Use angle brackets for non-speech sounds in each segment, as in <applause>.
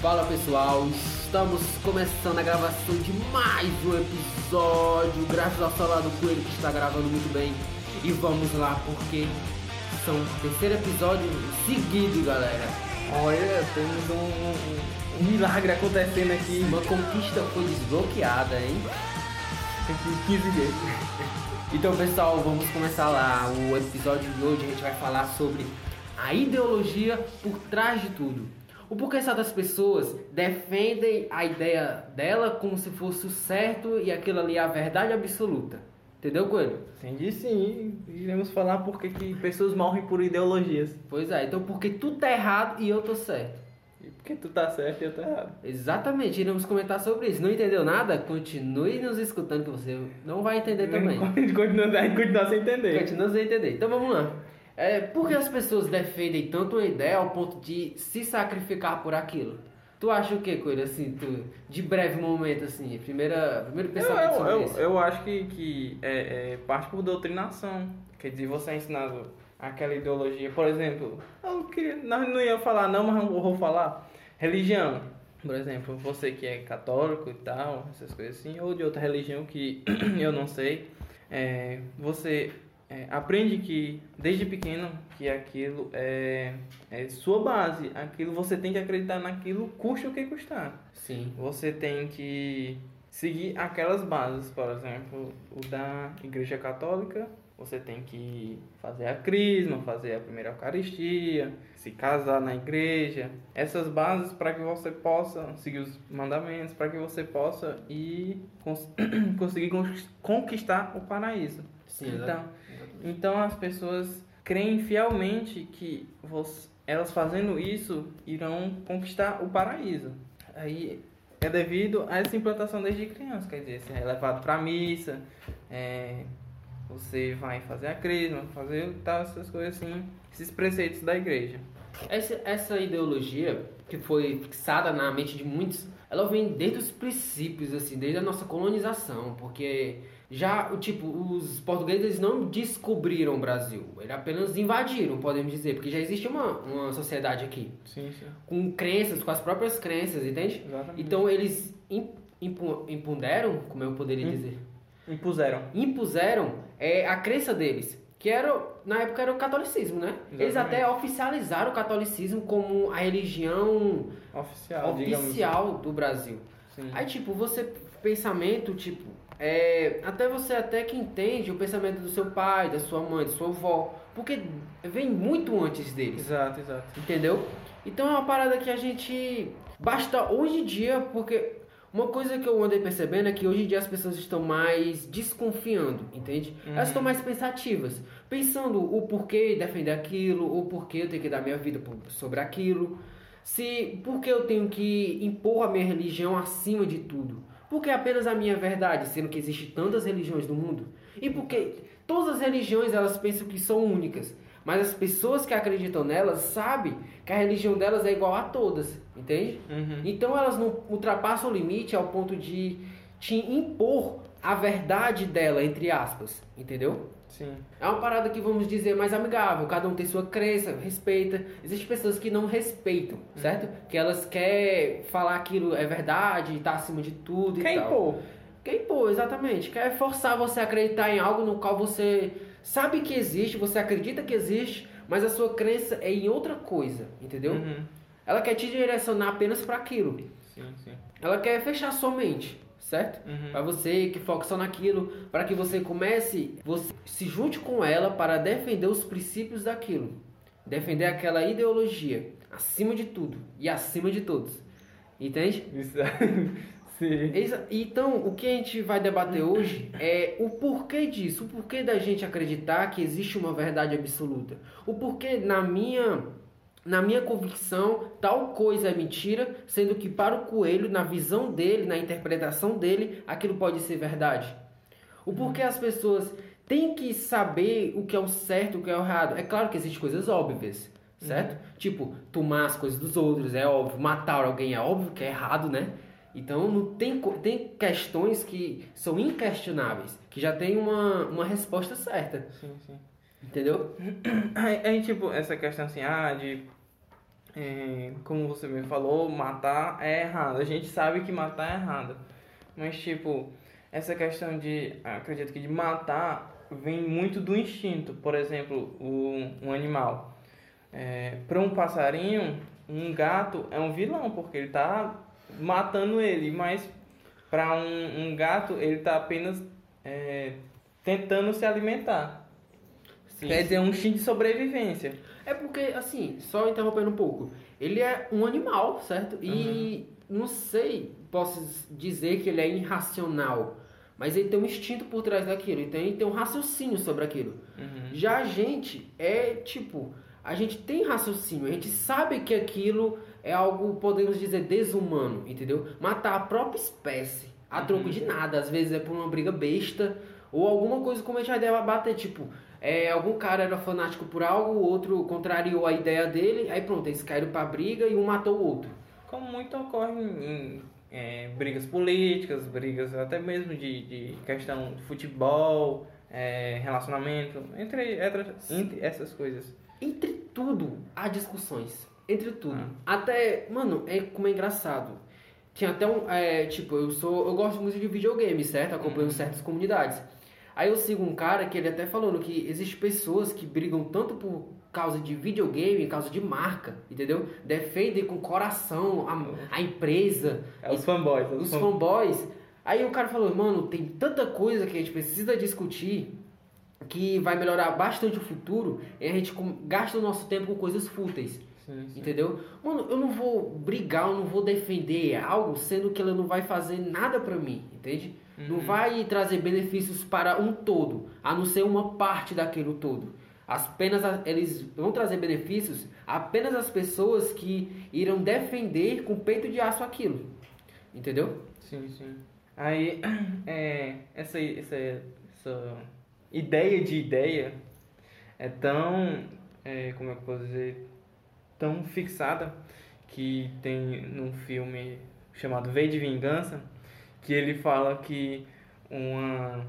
Fala pessoal, estamos começando a gravação de mais um episódio, graças ao celular do Coelho que está gravando muito bem. E vamos lá, porque são o terceiro episódio seguido, galera. Olha, temos um, um- um milagre acontecendo aqui. Uma conquista foi desbloqueada, hein? Aqui 15 vezes. Então pessoal, vamos começar lá. O episódio de hoje a gente vai falar sobre a ideologia por trás de tudo. O porquê certas pessoas defendem a ideia dela como se fosse o certo e aquilo ali é a verdade absoluta. Entendeu, Coelho? Entendi sim. Iremos falar porque que pessoas morrem por ideologias. Pois é, então porque tu tá errado e eu tô certo. E porque tu tá certo e eu tô errado. Exatamente, iremos comentar sobre isso. Não entendeu nada? Continue nos escutando que você não vai entender também. <laughs> Continua, continua sem entender. Continua sem entender. Então vamos lá. É, por que as pessoas defendem tanto uma ideia ao ponto de se sacrificar por aquilo? Tu acha o que, Coelho? Assim, tu, de breve momento, assim, primeira, primeiro Eu, pensamento eu, eu, isso. eu acho que, que é, é parte por doutrinação. Quer dizer, você é ensinado aquela ideologia. Por exemplo, eu queria, nós não ia falar não, mas eu vou falar. Religião. Por exemplo, você que é católico e tal, essas coisas assim, ou de outra religião que <clears throat> eu não sei, é, você é, aprende que desde pequeno que aquilo é, é sua base, aquilo você tem que acreditar naquilo, custe o que custar Sim. você tem que seguir aquelas bases, por exemplo, o da Igreja Católica, você tem que fazer a crisma, fazer a primeira Eucaristia, se casar na igreja, essas bases para que você possa seguir os mandamentos, para que você possa ir cons- <clears throat> conseguir conquis- conquistar o paraíso. Sim, então. Então as pessoas creem fielmente que elas fazendo isso irão conquistar o paraíso. Aí é devido a essa implantação desde criança, quer dizer, você é levado para missa, é, você vai fazer a crisma, fazer tal, essas coisas assim, esses preceitos da igreja. Essa, essa ideologia que foi fixada na mente de muitos, ela vem desde os princípios, assim, desde a nossa colonização, porque já, o tipo, os portugueses não descobriram o Brasil, eles apenas invadiram, podemos dizer, porque já existe uma, uma sociedade aqui, Sim, sim. com crenças, com as próprias crenças, entende? Exatamente. Então eles im- impu- impunderam, como eu poderia dizer, Impuseram. impuseram é, a crença deles, que era, na época era o catolicismo, né? Eles Exatamente. até oficializaram o catolicismo como a religião Oficial, oficial do Brasil. Sim. Aí, tipo, você, pensamento, tipo, é, até você até que entende o pensamento do seu pai, da sua mãe, da sua avó, porque vem muito antes deles. Exato, exato. Entendeu? Então é uma parada que a gente basta hoje em dia, porque uma coisa que eu andei percebendo é que hoje em dia as pessoas estão mais desconfiando, entende? Elas estão mais pensativas, pensando o porquê defender aquilo, o porquê eu tenho que dar minha vida sobre aquilo, se porque eu tenho que impor a minha religião acima de tudo. Porque é apenas a minha verdade, sendo que existem tantas religiões no mundo. E porque todas as religiões elas pensam que são únicas. Mas as pessoas que acreditam nelas sabem que a religião delas é igual a todas, entende? Uhum. Então elas não ultrapassam o limite ao ponto de te impor a verdade dela, entre aspas, entendeu? Sim. É uma parada que vamos dizer mais amigável, cada um tem sua crença, respeita. Existem pessoas que não respeitam, certo? Que elas querem falar aquilo é verdade, tá acima de tudo Quem e tal. impor? Quem pô, exatamente. Quer forçar você a acreditar em algo no qual você sabe que existe, você acredita que existe, mas a sua crença é em outra coisa, entendeu? Uhum. Ela quer te direcionar apenas para aquilo. Sim, sim. Ela quer fechar sua mente, certo? Uhum. Para você que foca só naquilo, para que você comece, você se junte com ela para defender os princípios daquilo, defender aquela ideologia acima de tudo e acima de todos. Entende? Isso. <laughs> sim. Então, o que a gente vai debater hoje é o porquê disso, o porquê da gente acreditar que existe uma verdade absoluta. O porquê, na minha, na minha convicção, tal coisa é mentira, sendo que para o coelho, na visão dele, na interpretação dele, aquilo pode ser verdade. O porquê as pessoas têm que saber o que é o certo, o que é o errado. É claro que existem coisas óbvias, certo? Tipo, tomar as coisas dos outros, é óbvio. Matar alguém é óbvio que é errado, né? Então não tem, tem questões que são inquestionáveis, que já tem uma, uma resposta certa. Sim, sim. Entendeu? <coughs> Aí, aí, tipo, essa questão assim, ah, de é, como você me falou, matar é errado. A gente sabe que matar é errado. Mas, tipo, essa questão de, acredito que de matar vem muito do instinto. Por exemplo, o, um animal. É, para um passarinho, um gato é um vilão, porque ele tá matando ele. Mas para um, um gato, ele tá apenas é, tentando se alimentar. Sim, Quer dizer, é um instinto de sobrevivência. É porque, assim, só interrompendo um pouco, ele é um animal, certo? Uhum. E não sei, posso dizer que ele é irracional, mas ele tem um instinto por trás daquilo, então ele tem um raciocínio sobre aquilo. Uhum. Já a gente é tipo, a gente tem raciocínio, a gente sabe que aquilo é algo, podemos dizer, desumano, entendeu? Matar a própria espécie a troco uhum. de nada, às vezes é por uma briga besta ou alguma coisa como a gente já deve bater, tipo, é, algum cara era fanático por algo, o outro contrariou a ideia dele, aí pronto, eles caíram pra briga e um matou o outro. Como muito ocorre em, é, brigas políticas, brigas até mesmo de, de questão de futebol, é, relacionamento, entre, entre, entre, essas coisas. Entre tudo há discussões. Entre tudo. Ah. Até, mano, é como é engraçado. Tinha até um. É, tipo, eu sou. Eu gosto muito de videogame, certo? Acompanho uhum. certas comunidades. Aí eu sigo um cara que ele até falando que existem pessoas que brigam tanto por causa de videogame, causa de marca, entendeu? Defendem com coração a, a empresa. É os fanboys. Os, os fanboys. Aí o cara falou, mano, tem tanta coisa que a gente precisa discutir que vai melhorar bastante o futuro e a gente gasta o nosso tempo com coisas fúteis. Sim, sim. Entendeu? Mano, eu não vou brigar, eu não vou defender algo sendo que ela não vai fazer nada para mim, entende? Uhum. Não vai trazer benefícios para um todo, a não ser uma parte daquele todo. Apenas eles vão trazer benefícios apenas as pessoas que irão defender com peito de aço aquilo. Entendeu? Sim, sim. Aí, <clears throat> é, essa, essa, essa ideia de ideia é tão, é, como é que eu posso dizer, tão fixada que tem num filme chamado V de Vingança, que ele fala que uma,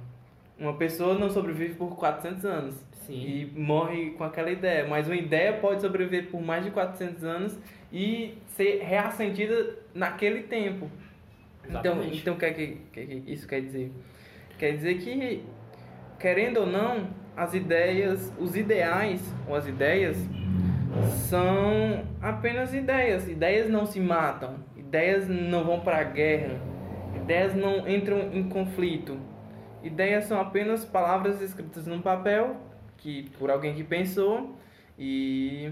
uma pessoa não sobrevive por 400 anos Sim. e morre com aquela ideia, mas uma ideia pode sobreviver por mais de 400 anos e ser reacendida naquele tempo. Então, então o que, que, que isso quer dizer? Quer dizer que, querendo ou não, as ideias, os ideais ou as ideias são apenas ideias. Ideias não se matam, ideias não vão para a guerra, Ideias não entram em conflito. Ideias são apenas palavras escritas num papel que por alguém que pensou e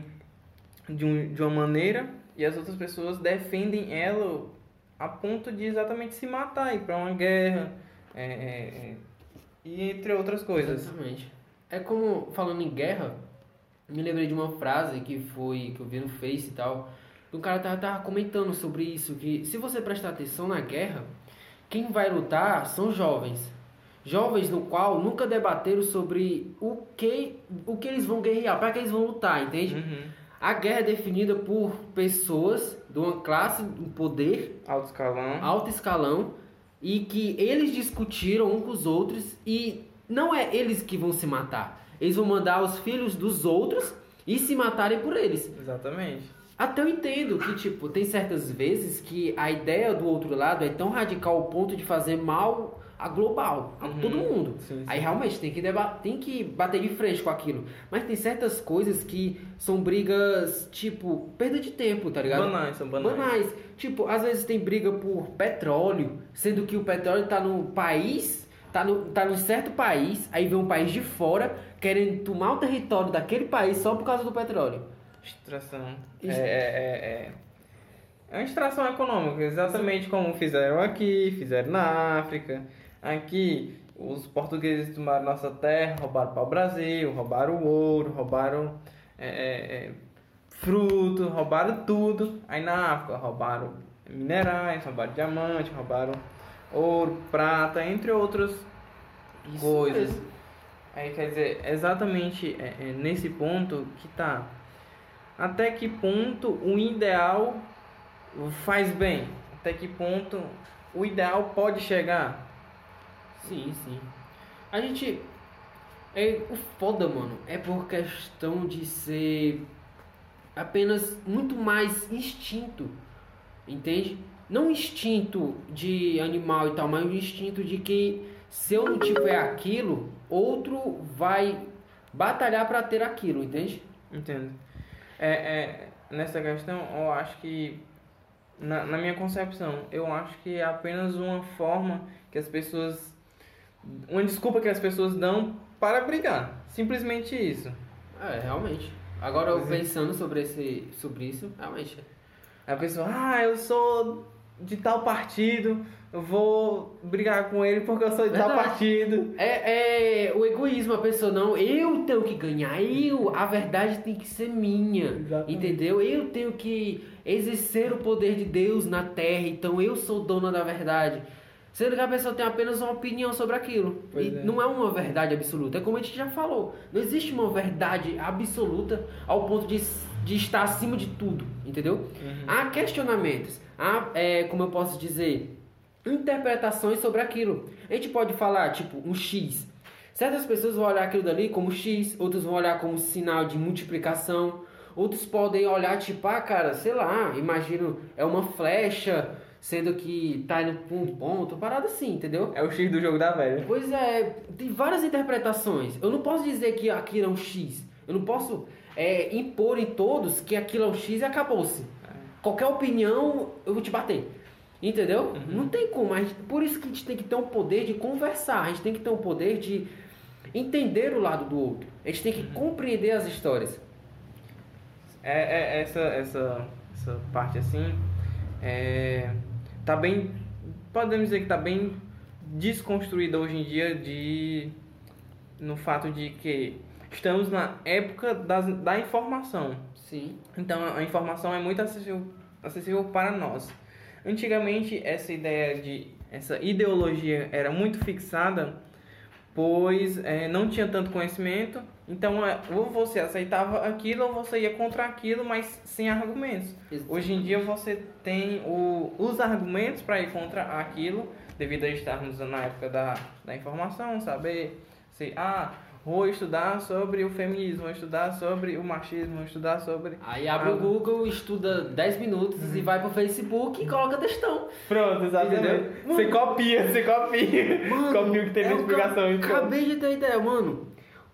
de, um, de uma maneira e as outras pessoas defendem ela a ponto de exatamente se matar e para uma guerra é, é, é, e entre outras coisas. Exatamente. É como falando em guerra, me lembrei de uma frase que foi que eu vi no Face e tal. O cara tava, tava comentando sobre isso que se você prestar atenção na guerra quem vai lutar são jovens. Jovens no qual nunca debateram sobre o que, o que eles vão guerrear, para que eles vão lutar, entende? Uhum. A guerra é definida por pessoas de uma classe, um poder alto escalão. alto escalão e que eles discutiram um com os outros e não é eles que vão se matar. Eles vão mandar os filhos dos outros e se matarem por eles. Exatamente. Até eu entendo que, tipo, tem certas vezes que a ideia do outro lado é tão radical ao ponto de fazer mal a global, a uhum. todo mundo. Sim, sim. Aí realmente tem que, tem que bater de frente com aquilo. Mas tem certas coisas que são brigas, tipo, perda de tempo, tá ligado? Banais, são banais. Banais. Tipo, às vezes tem briga por petróleo, sendo que o petróleo tá no país, tá no, tá no certo país, aí vem um país de fora querendo tomar o território daquele país só por causa do petróleo. Extração. É, é, é, é, é uma extração econômica, exatamente como fizeram aqui, fizeram na África. Aqui, os portugueses tomaram nossa terra, roubaram para o Brasil, roubaram o ouro, roubaram é, fruto, roubaram tudo. Aí na África, roubaram minerais, roubaram diamante, roubaram ouro, prata, entre outras Isso coisas. Mesmo. Aí quer dizer, exatamente é, é nesse ponto que tá até que ponto o ideal faz bem? Até que ponto o ideal pode chegar? Sim, sim. A gente. É, o foda, mano, é por questão de ser. apenas muito mais instinto, entende? Não instinto de animal e tal, mas um instinto de que se eu não tiver aquilo, outro vai batalhar para ter aquilo, entende? Entendo. É, é, nessa questão, eu acho que, na, na minha concepção, eu acho que é apenas uma forma que as pessoas. Uma desculpa que as pessoas dão para brigar. Simplesmente isso. É, realmente. Agora eu pensando sobre, esse, sobre isso, realmente. A pessoa, ah, eu sou de tal partido, eu vou brigar com ele porque eu sou de tal Verdade. partido. É, é o egoísmo, a pessoa não, eu tenho que ganhar, eu, a verdade tem que ser minha, Exatamente. entendeu? Eu tenho que exercer o poder de Deus na terra, então eu sou dona da verdade. Sendo que a pessoa tem apenas uma opinião sobre aquilo. Pois e é. não é uma verdade absoluta. É como a gente já falou. Não existe uma verdade absoluta ao ponto de, de estar acima de tudo. Entendeu? Há questionamentos. Há, é, como eu posso dizer, interpretações sobre aquilo. A gente pode falar, tipo, um X. Certas pessoas vão olhar aquilo dali como X, outros vão olhar como sinal de multiplicação, outros podem olhar, tipo, ah, cara, sei lá, imagino, é uma flecha, sendo que tá indo pra um ponto, parada assim, entendeu? É o X do jogo da velha. Pois é, tem várias interpretações. Eu não posso dizer que aquilo é um X. Eu não posso é, impor em todos que aquilo é um X e acabou-se. Qualquer opinião, eu vou te bater. Entendeu? Não tem como. Gente- por isso que a gente tem que ter um poder de conversar. A gente tem que ter um poder de entender o lado do outro. A gente tem que compreender as histórias. É, é essa, essa, essa parte assim, é, tá bem, podemos dizer que tá bem desconstruída hoje em dia de, no fato de que estamos na época das, da informação. Sim. Então a informação é muito acessível, acessível para nós. Antigamente essa ideia de essa ideologia era muito fixada, pois eh, não tinha tanto conhecimento. Então é, ou você aceitava aquilo ou você ia contra aquilo, mas sem argumentos. Hoje em dia você tem o, os argumentos para ir contra aquilo, devido a estarmos na época da, da informação, saber se ah vou estudar sobre o feminismo, vou estudar sobre o machismo, vou estudar sobre Aí abre Ah. o Google, estuda 10 minutos e vai pro Facebook e coloca textão. Pronto, exatamente. Entendeu? Você copia, você copia. Mano, copia o que teve na explicação. ca- então. Acabei de ter ideia, mano.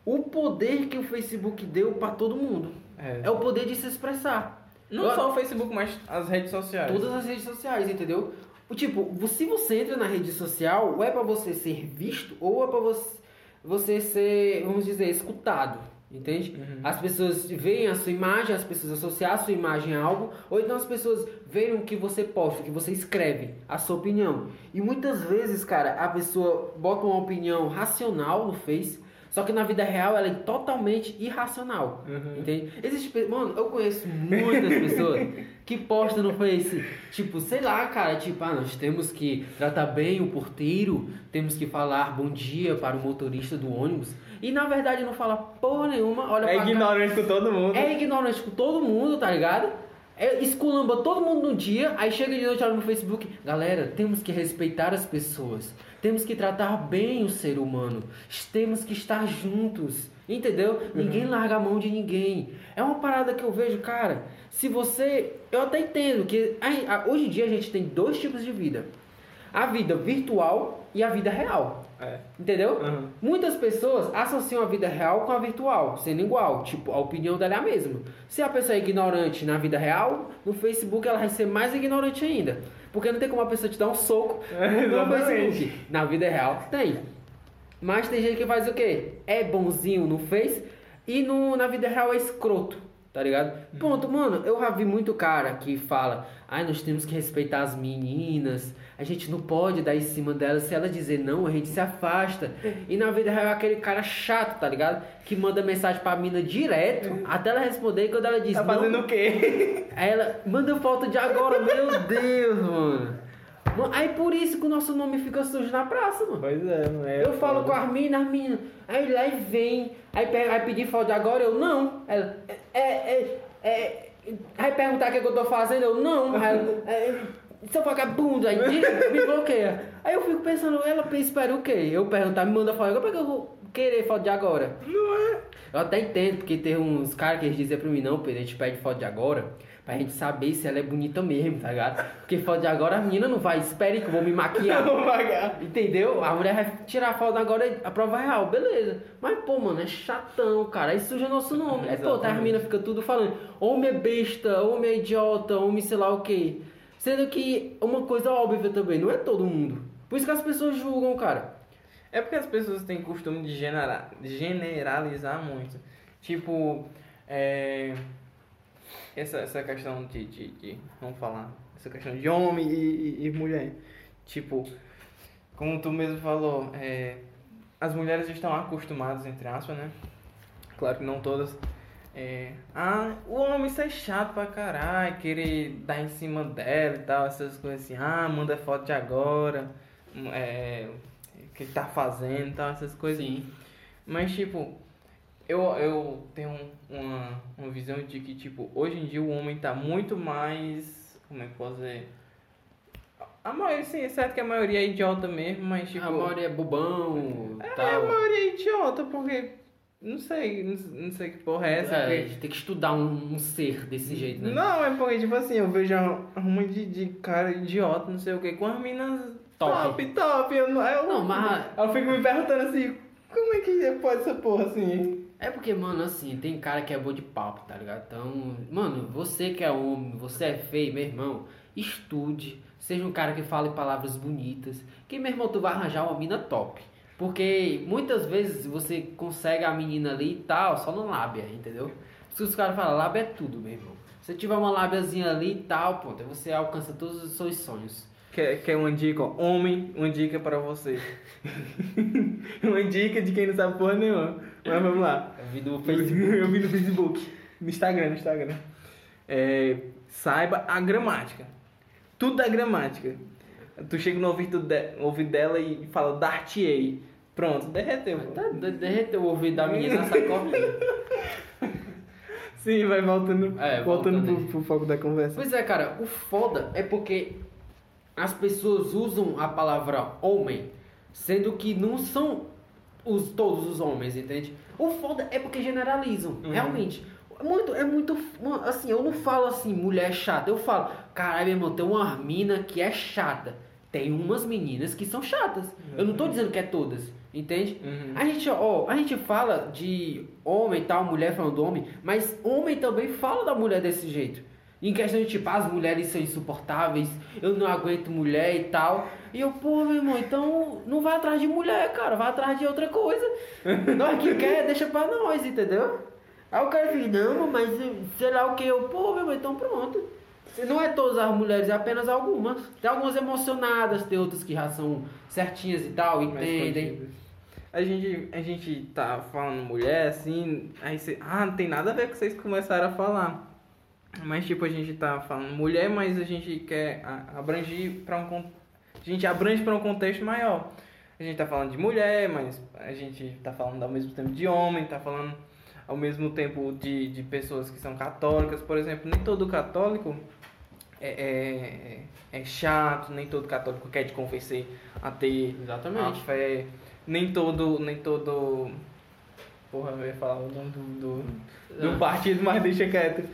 O poder que o Facebook deu pra todo mundo É. é o poder de se expressar. Não Eu- só o Facebook, mas as redes sociais. Todas as redes sociais, entendeu? O Tipo, se você entra na rede social, ou é pra você ser visto, ou é pra você, você ser, vamos dizer, escutado. Entende? Uhum. As pessoas veem a sua imagem, as pessoas associam a sua imagem a algo, ou então as pessoas veem o que você posta, o que você escreve, a sua opinião. E muitas vezes, cara, a pessoa bota uma opinião racional no Face, só que na vida real ela é totalmente irracional. Uhum. Entende? Existe, mano, eu conheço muitas pessoas que postam no Face, tipo, sei lá, cara, tipo, ah, nós temos que tratar bem o porteiro, temos que falar bom dia para o motorista do ônibus. E na verdade não fala porra nenhuma, olha É ignorante com todo mundo. É ignorante com todo mundo, tá ligado? É, esculamba todo mundo no dia, aí chega de noite olha no Facebook. Galera, temos que respeitar as pessoas. Temos que tratar bem o ser humano. Temos que estar juntos. Entendeu? Ninguém larga a mão de ninguém. É uma parada que eu vejo, cara. Se você. Eu até entendo que a- a- hoje em dia a gente tem dois tipos de vida: a vida virtual e a vida real. É. Entendeu? Uhum. Muitas pessoas associam a vida real com a virtual, sendo igual. Tipo, a opinião dela é a mesma. Se a pessoa é ignorante na vida real, no Facebook ela vai ser mais ignorante ainda. Porque não tem como a pessoa te dar um soco <laughs> É, no. Facebook. Na vida real, tem. Mas tem gente que faz o quê? É bonzinho no Face e no, na vida real é escroto. Tá ligado? Ponto, mano, eu já vi muito cara que fala, ai, nós temos que respeitar as meninas, a gente não pode dar em cima delas, se ela dizer não, a gente se afasta. E na vida real é aquele cara chato, tá ligado? Que manda mensagem pra mina direto, até ela responder, e quando ela diz Tá não, fazendo o quê? Aí ela manda foto de agora, meu <laughs> Deus, mano. Mano, Aí por isso que o nosso nome fica sujo na praça, mano. Pois é, não é. Eu falo com as minas, as minas, aí lá e vem, aí pega, aí pedir foto de agora, eu não. Ela, é, é, é, aí perguntar o que, é que eu tô fazendo, eu não. Aí é, seu vagabundo, aí me bloqueia. Aí eu fico pensando, ela espera o quê? Eu perguntar, me manda foto, agora pra que eu vou querer foto de agora? Não é. Eu até entendo, porque tem uns caras que eles dizem pra mim, não, Pedro, a gente pede foto de agora pra gente saber se ela é bonita mesmo, tá ligado? Porque foto de agora a menina não vai, espere que eu vou me maquiar. <laughs> Pagar. Entendeu? A mulher vai tirar a foto agora, a prova é real, beleza. Mas, pô, mano, é chatão, cara. Aí suja nosso nome. Aí, pô, tá, a mina fica tudo falando, homem é besta, homem é idiota, homem sei lá o quê. Sendo que uma coisa óbvia também, não é todo mundo. Por isso que as pessoas julgam, cara. É porque as pessoas têm costume de genera- generalizar muito. Tipo, é, essa, essa questão de, de, de- Vamos falar. Essa questão de homem e, e- e mulher. Tipo, como tu mesmo falou, é, as mulheres estão acostumadas, entre aspas, né? Claro que não todas. É, ah, o homem isso é chato pra caralho, querer dar em cima dela e tal, essas coisas assim. Ah, manda foto de agora. É, o que ele tá fazendo e tal, essas coisas. Sim. Mas, tipo, eu, eu tenho uma, uma visão de que, tipo, hoje em dia o homem tá muito mais. Como é que posso dizer? A maioria, sim, é certo que a maioria é idiota mesmo, mas, tipo. a maioria é bobão, é, a tal. maioria é idiota, porque. Não sei, não, sei que porra é essa. É, a porque- gente tem que estudar um, um ser desse jeito, né? Não, é porque, tipo assim, eu vejo uma de, de cara idiota, não sei o que, com as minas Top. top, top. Eu, não- eu, Não, mas- eu fico me perguntando assim, como é que pode essa porra assim? É porque, mano, assim, tem cara que é bom de papo, tá ligado? Então, mano, você que é homem, você é feio, meu irmão, estude, seja um cara que fale palavras bonitas, que, meu irmão, tu vai arranjar uma mina top. Porque muitas vezes você consegue a menina ali e tal, só no lábia, entendeu? Se os caras falam, lábia é tudo, meu irmão. Se tiver uma lábiazinha ali e tal, pronto, você alcança todos os seus sonhos. Quer, quer uma dica, ó, homem, uma dica pra você. <laughs> <laughs> uma dica de quem não sabe porra nenhuma. Mas vamos lá. Eu vi do Facebook. <laughs> Eu vi no Facebook. No Instagram, no Instagram. É, saiba a gramática. Tudo da gramática. Tu chega no ouvido, de, no ouvido dela e fala Dartier. Pronto, derreteu. Tá, de- derreteu o ouvido da menina nessa corrida. <laughs> Sim, vai voltando, É, voltando voltando pro, pro foco da conversa. Pois é, cara, o foda é porque as pessoas usam a palavra homem, sendo que não são os, todos os homens, entende? O foda é porque generalizam, realmente. É muito, é muito. Assim, eu não falo assim, mulher chata, eu falo, caralho, meu irmão, tem uma mina que é chata. Tem umas meninas que são chatas. Eu não tô dizendo que é todas, entende? Uhum. A gente, ó, a gente fala de homem e tal, mulher falando do homem, mas homem também fala da mulher desse jeito. Em questão de tipo, as mulheres são insuportáveis, eu não aguento mulher e tal. E eu, pô, meu irmão, então não vai atrás de mulher, cara, vai atrás de outra coisa. <laughs> Nós que quer, deixa pra nós, entendeu? Aí o cara fica, não, mas sei lá o que, eu, pô, meu irmão, então pronto. Não é todas as mulheres, é apenas algumas. Tem algumas emocionadas, tem outras que já são certinhas e tal, entendem. A gente, a gente tá falando mulher, assim, aí você. Ah, não tem nada a ver com o que vocês começaram a falar. Mas tipo, a gente tá falando mulher, mas a gente quer abranger para um A gente abrange para um contexto maior. A gente tá falando de mulher, mas a gente tá falando ao mesmo tempo de homem, tá falando ao mesmo tempo de, de pessoas que são católicas, por exemplo, nem todo católico é, é, é chato, nem todo católico quer te convencer a ter Exatamente. a fé, nem todo, nem todo. Porra, eu ia falar o nome do, do, do Ah. partido, mas deixa quieto.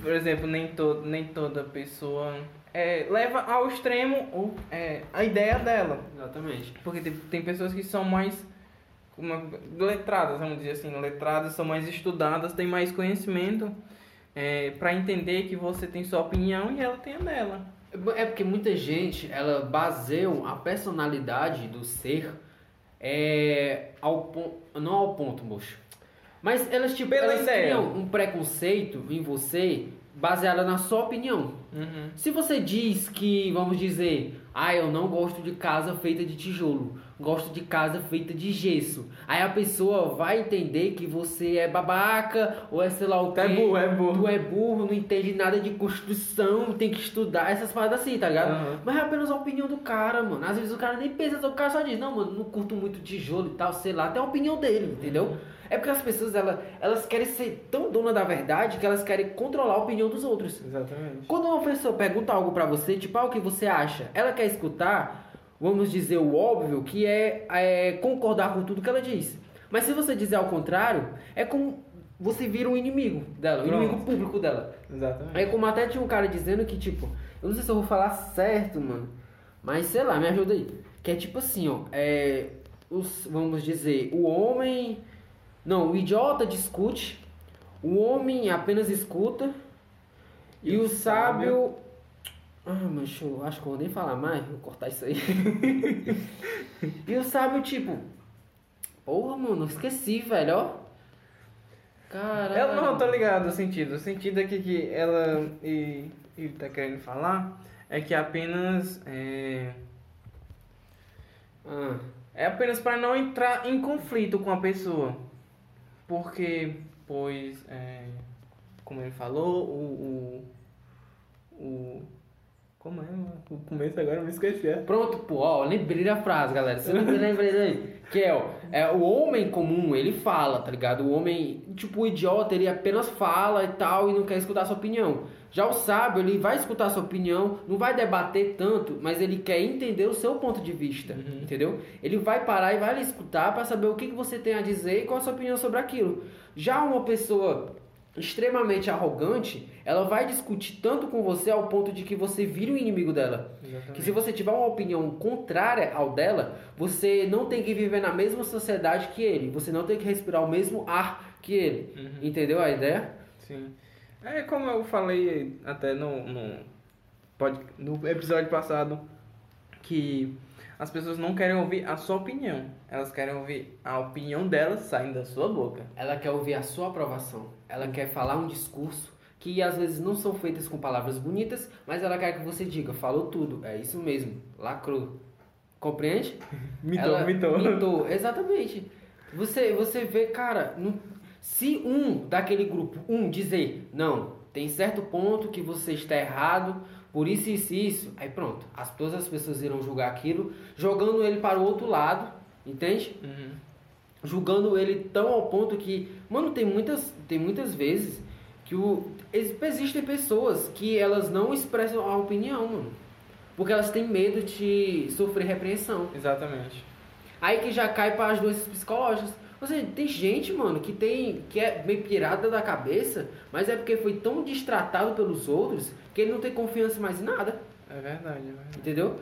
Por exemplo, nem, todo, nem toda pessoa é, leva ao extremo o, é, a ideia dela. Exatamente. Porque tem, tem pessoas que são mais como é- letradas, vamos dizer assim, letradas, são mais estudadas, têm mais conhecimento é, para entender que você tem sua opinião e ela tem a dela. É porque muita gente, ela baseia a personalidade do ser é, ao não ao ponto, moço. Mas elas, tipo, Pela elas ideia. criam um preconceito em você baseado na sua opinião. Uhum. Se você diz que, vamos dizer, ah, eu não gosto de casa feita de tijolo, gosto de casa feita de gesso. Aí a pessoa vai entender que você é babaca, ou é sei lá o é quê. burro, é burro. Tu é burro, não entende nada de construção, tem que estudar essas paradas assim, tá ligado? Aham. Mas é apenas a opinião do cara, mano. Às vezes o cara nem pensa, o cara só diz, não, mano, não curto muito tijolo e tal, sei lá, tem a opinião dele, entendeu? É porque as pessoas, elas, elas querem ser tão dona da verdade que elas querem controlar a opinião dos outros. Exatamente. Quando uma pessoa pergunta algo pra você, tipo, ah, o que você acha? Ela quer escutar, vamos dizer, o óbvio, que é, é concordar com tudo que ela diz. Mas se você dizer ao contrário, é como você vira um inimigo dela, um inimigo público dela. Exatamente. Aí como até tinha um cara dizendo que, tipo, eu não sei se eu vou falar certo, mano. Mas sei lá, me ajuda aí. Que é tipo assim, ó. É. Os, vamos dizer, o homem. Não, o idiota discute, o homem apenas escuta, e, E o o sábio. Ah, mas eu acho que eu vou nem falar mais, vou cortar isso aí. <laughs> e o sábio, tipo. Porra, mano, esqueci, velho, ó. Caralho. Ela não, tô ligado o sentido. O sentido aqui que ela e, e tá querendo falar é que apenas. É, Ah, é apenas para não entrar em conflito com a pessoa. Porque, pois, é, como ele falou, o. o, o como é? mano? O começo agora eu me esqueci. Pronto, pô, ó, lembrei da frase, galera. Você não lembrei daí? Que é, ó, é, o homem comum, ele fala, tá ligado? O homem, tipo, o idiota, ele apenas fala e tal e não quer escutar a sua opinião. Já o sábio, ele vai escutar a sua opinião, não vai debater tanto, mas ele quer entender o seu ponto de vista, Uhum. entendeu? Ele vai parar e vai lhe escutar para saber o que, que você tem a dizer e qual a sua opinião sobre aquilo. Já uma pessoa extremamente arrogante, ela vai discutir tanto com você ao ponto de que você vira o inimigo dela. Que se você tiver uma opinião contrária ao dela, você não tem que viver na mesma sociedade que ele. Você não tem que respirar o mesmo ar que ele. Uhum. Entendeu a ideia? Sim. É como eu falei até no, no, pode, no episódio passado, que as pessoas não querem ouvir a sua opinião. Elas querem ouvir a opinião delas saindo da sua boca. Ela quer ouvir a sua aprovação. Ela quer falar um discurso que às vezes não são feitas com palavras bonitas, mas ela quer que você diga, falou tudo. É isso mesmo. Lacrou. Compreende? <laughs> Mitou, Ela- mitou. Mitou, exatamente. Você, você vê, cara, não- se um daquele grupo, um dizer, não, tem certo ponto que você está errado, por isso, isso, isso, aí pronto. As, todas as pessoas irão julgar aquilo, jogando ele para o outro lado, entende? Uhum. julgando ele tão ao ponto que, mano, tem muitas, tem muitas vezes que o ex- existem pessoas que elas não expressam a opinião, mano, porque elas têm medo de sofrer repreensão. Exatamente. Aí que já cai para as doenças psicológicas. Ou seja, tem gente, mano, que tem que é meio pirada da cabeça, mas é porque foi tão destratado pelos outros que ele não tem confiança mais em nada. É verdade, é verdade. Entendeu?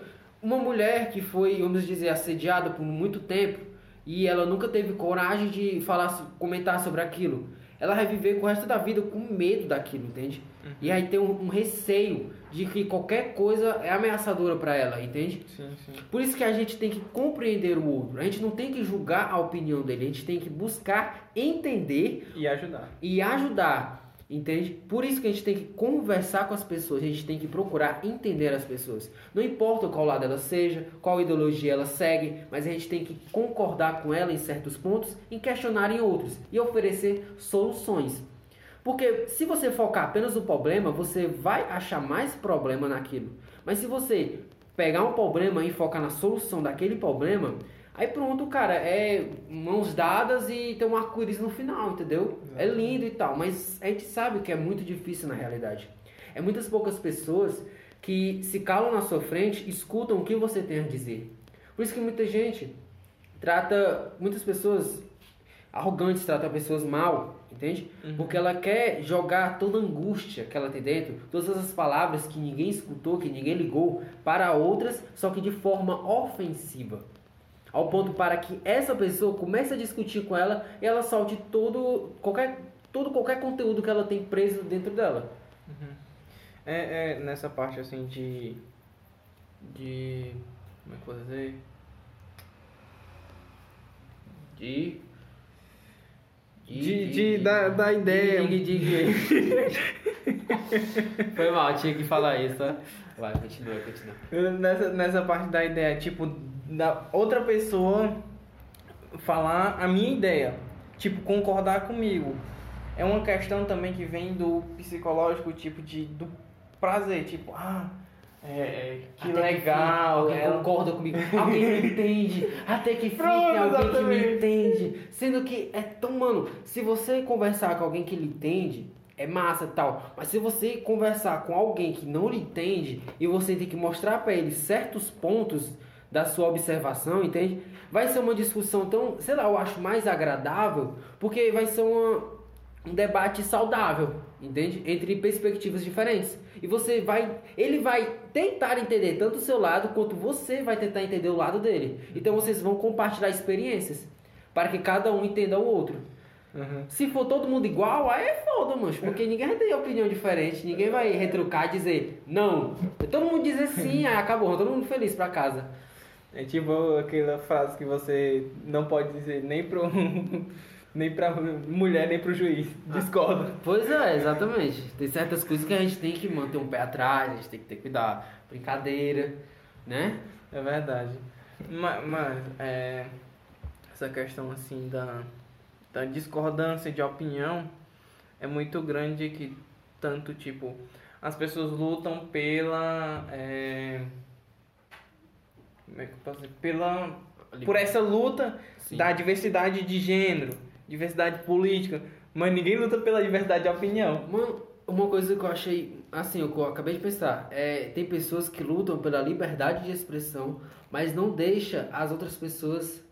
Uma mulher que foi, vamos dizer, assediada por muito tempo e ela nunca teve coragem de falar, comentar sobre aquilo. Ela vai viver com o resto da vida com medo daquilo, entende? E aí tem um, um receio de que qualquer coisa é ameaçadora para ela, entende? Sim, sim. Por isso que a gente tem que compreender o outro. A gente não tem que julgar a opinião dele, a gente tem que buscar entender E ajudar. e ajudar, entende? Por isso que a gente tem que conversar com as pessoas, a gente tem que procurar entender as pessoas. Não importa qual lado ela seja, qual ideologia ela segue, mas a gente tem que concordar com ela em certos pontos e questionar em outros e oferecer soluções. Porque se você focar apenas no problema, você vai achar mais problema naquilo. Mas se você pegar um problema e focar na solução daquele problema, aí pronto, cara, é mãos dadas e tem um arco-íris no final, entendeu? É lindo e tal, mas a gente sabe que é muito difícil na realidade. É muitas poucas pessoas que se calam na sua frente, escutam o que você tem a dizer. Por isso que muita gente trata, muitas pessoas arrogantes tratam pessoas mal, entende? Porque ela quer jogar toda a angústia que ela tem dentro, todas as palavras que ninguém escutou, que ninguém ligou, para outras, só que de forma ofensiva. Ao ponto para que essa pessoa comece a discutir com ela e ela solte todo qualquer, todo qualquer conteúdo que ela tem preso dentro dela. É, é nessa parte assim de. De. Como é que eu vou dizer? De. De, de, da, da ideia. <laughs> Foi mal, tinha que falar isso, tá? Vai, continua, continua. Nessa, nessa parte da ideia, tipo, da outra pessoa falar a minha ideia, tipo, concordar comigo. É uma questão também que vem do psicológico, tipo, de, do prazer, tipo, ah, é, é, que Até legal, alguém ela- concorda comigo, alguém me entende, até que fim Pronto, tem alguém que me exatamente. entende. Sendo que é tão, mano, se você conversar com alguém que lhe entende, é massa tal. Mas se você conversar com alguém que não lhe entende e você tem que mostrar pra ele certos pontos da sua observação, entende? Vai ser uma discussão tão, sei lá, eu acho mais agradável, porque vai ser uma, um debate saudável, entende? Entre perspectivas diferentes. E você vai, ele vai tentar entender tanto o seu lado quanto você vai tentar entender o lado dele. Então vocês vão compartilhar experiências para que cada um entenda o outro. Uhum. Se for todo mundo igual, aí é foda, mano. Porque <laughs> ninguém vai ter opinião diferente, ninguém vai retrucar e dizer não. Todo mundo dizer sim, aí acabou, todo mundo feliz pra casa. É tipo aquela frase que você não pode dizer nem pro. <laughs> nem pra mulher, nem pro juiz. Discorda. Pois é, exatamente. Tem certas coisas que a gente tem que manter um pé atrás, a gente tem que ter cuidado. Brincadeira, né? É verdade. Mas, mas é, essa questão assim da, da discordância de opinião é muito grande que tanto tipo as pessoas lutam pela é, como é que eu posso dizer? pela por essa luta Sim. da diversidade de gênero, diversidade política, mas ninguém luta pela diversidade de opinião. Uma, uma coisa que eu achei, assim, eu acabei de pensar, é tem pessoas que lutam pela liberdade de expressão, mas não deixa as outras pessoas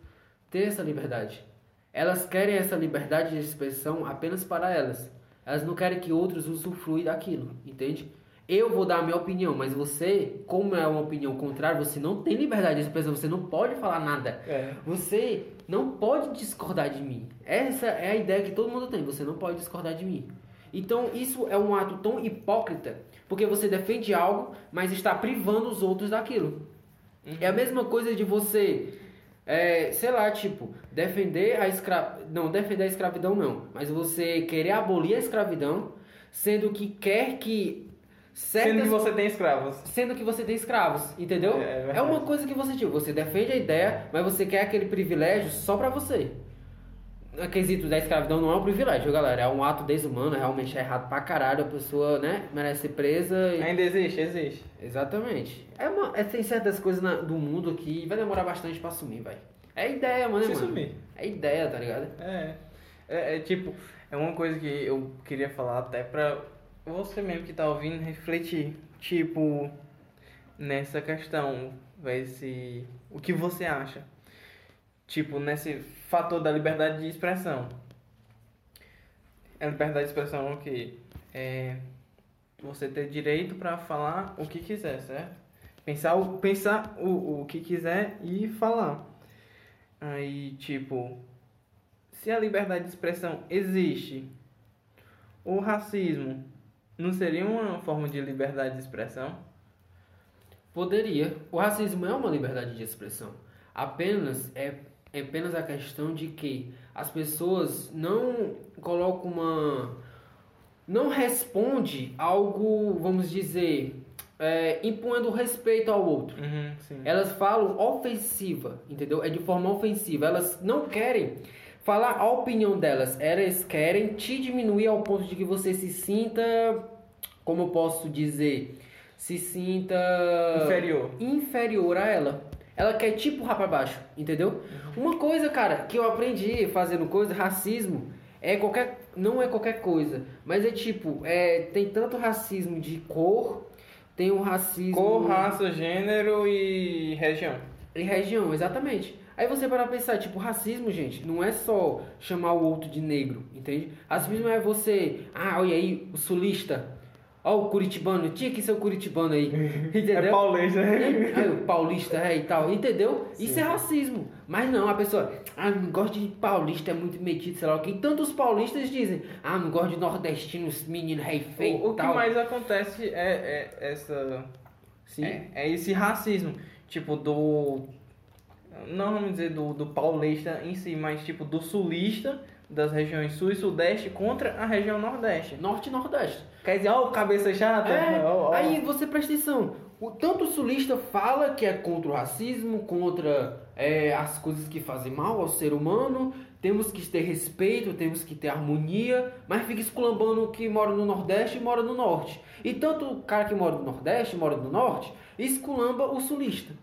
ter essa liberdade. Elas querem essa liberdade de expressão apenas para elas. Elas não querem que outros usufruem daquilo, entende? Eu vou dar a minha opinião, mas você, como é uma opinião contrária, você não tem liberdade de expressão, você não pode falar nada. É. Você não pode discordar de mim. Essa é a ideia que todo mundo tem. Você não pode discordar de mim. Então isso é um ato tão hipócrita, porque você defende algo, mas está privando os outros daquilo. É a mesma coisa de você, é, sei lá, tipo, defender a escra... não defender a escravidão não, mas você querer abolir a escravidão, sendo que quer que certas Sendo que você tem escravos. sendo que você tem escravos, entendeu? É, é. É, uma coisa que você tipo, você defende a ideia, mas você quer aquele privilégio só pra você. O quesito da escravidão não é um privilégio, galera, é um ato desumano, realmente é errado pra caralho, a pessoa, né, merece ser presa e... Ainda existe, existe. Exatamente. É uma, é, tem certas coisas na- do mundo que vai demorar bastante pra assumir, vai. É ideia, mano, Se mano. sumir. É ideia, tá ligado? É. é. é tipo, é uma coisa que eu queria falar até pra você mesmo que tá ouvindo refletir. Tipo, nessa questão, ver se. O que você acha? Tipo, nesse fator da liberdade de expressão. A liberdade de expressão é o quê? É você ter direito pra falar o que quiser, certo? Pensar o, pensar o, o que quiser e falar. Aí, tipo, se a liberdade de expressão existe, o racismo não seria uma forma de liberdade de expressão? Poderia. O racismo é uma liberdade de expressão. Apenas é, é apenas a questão de que as pessoas não colocam uma não responde algo, vamos dizer, é, impondo respeito ao outro. Uhum. Elas falam ofensiva, entendeu? É de forma ofensiva. Elas não querem falar a opinião delas. Elas querem te diminuir ao ponto de que você se sinta, como eu posso dizer, se sinta Inferior. inferior a ela. Ela quer te empurrar pra baixo, entendeu? Uma coisa, cara, que eu aprendi fazendo coisa, racismo, é qualquer. Não é qualquer coisa. Mas é tipo, é, tem tanto racismo de cor, tem um racismo. Cor, raça, gênero e região. Em região, exatamente. Aí você para pensar, tipo, racismo, gente, não é só chamar o outro de negro, entende? Racismo é você, ah, olha aí, o sulista, ó o curitibano, tinha que ser o curitibano aí, <laughs> entendeu? É paulista. Aí, o paulista é e tal, entendeu? Isso é racismo. Mas não, a pessoa, ah, não gosto de paulista, é muito metido, sei lá o que. Tantos paulistas dizem, ah, não gosto de nordestinos, menino rei feio O, o e que tal. mais acontece é, é essa. Sim. É, é esse racismo. Tipo, do. Não vamos dizer do, do paulista em si, mas tipo do sulista das regiões sul e sudeste contra a região nordeste. Norte e nordeste. Quer dizer, ó, cabeça chata. É, ó, ó. aí você presta atenção. O tanto o sulista fala que é contra o racismo, contra é, as coisas que fazem mal ao ser humano, temos que ter respeito, temos que ter harmonia, mas fica esculambando que mora no Nordeste e mora no Norte. E tanto o cara que mora no Nordeste, mora no Norte, esculamba o sulista.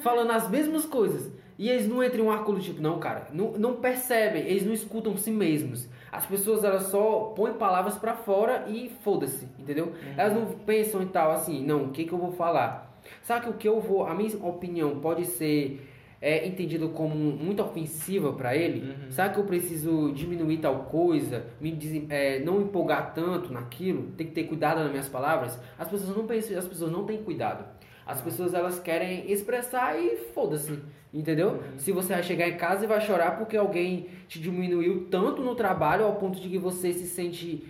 Falando as mesmas coisas. E eles não entram em um arco do tipo, não, cara, não, não percebem, eles não escutam si mesmos. As pessoas elas só põem palavras pra fora e foda-se, entendeu? Elas não pensam em tal assim, não, o que que eu vou falar? Sabe que o que eu vou, a minha opinião pode ser é, entendido como muito ofensiva para ele? Uhum. Sabe que eu preciso diminuir tal coisa, me des- é, não empolgar tanto naquilo, tem que ter cuidado nas minhas palavras? As pessoas não pensam, as pessoas não têm cuidado. As pessoas elas querem expressar e foda-se, entendeu? Se você vai chegar em casa e vai chorar porque alguém te diminuiu tanto no trabalho ao ponto de que você se sente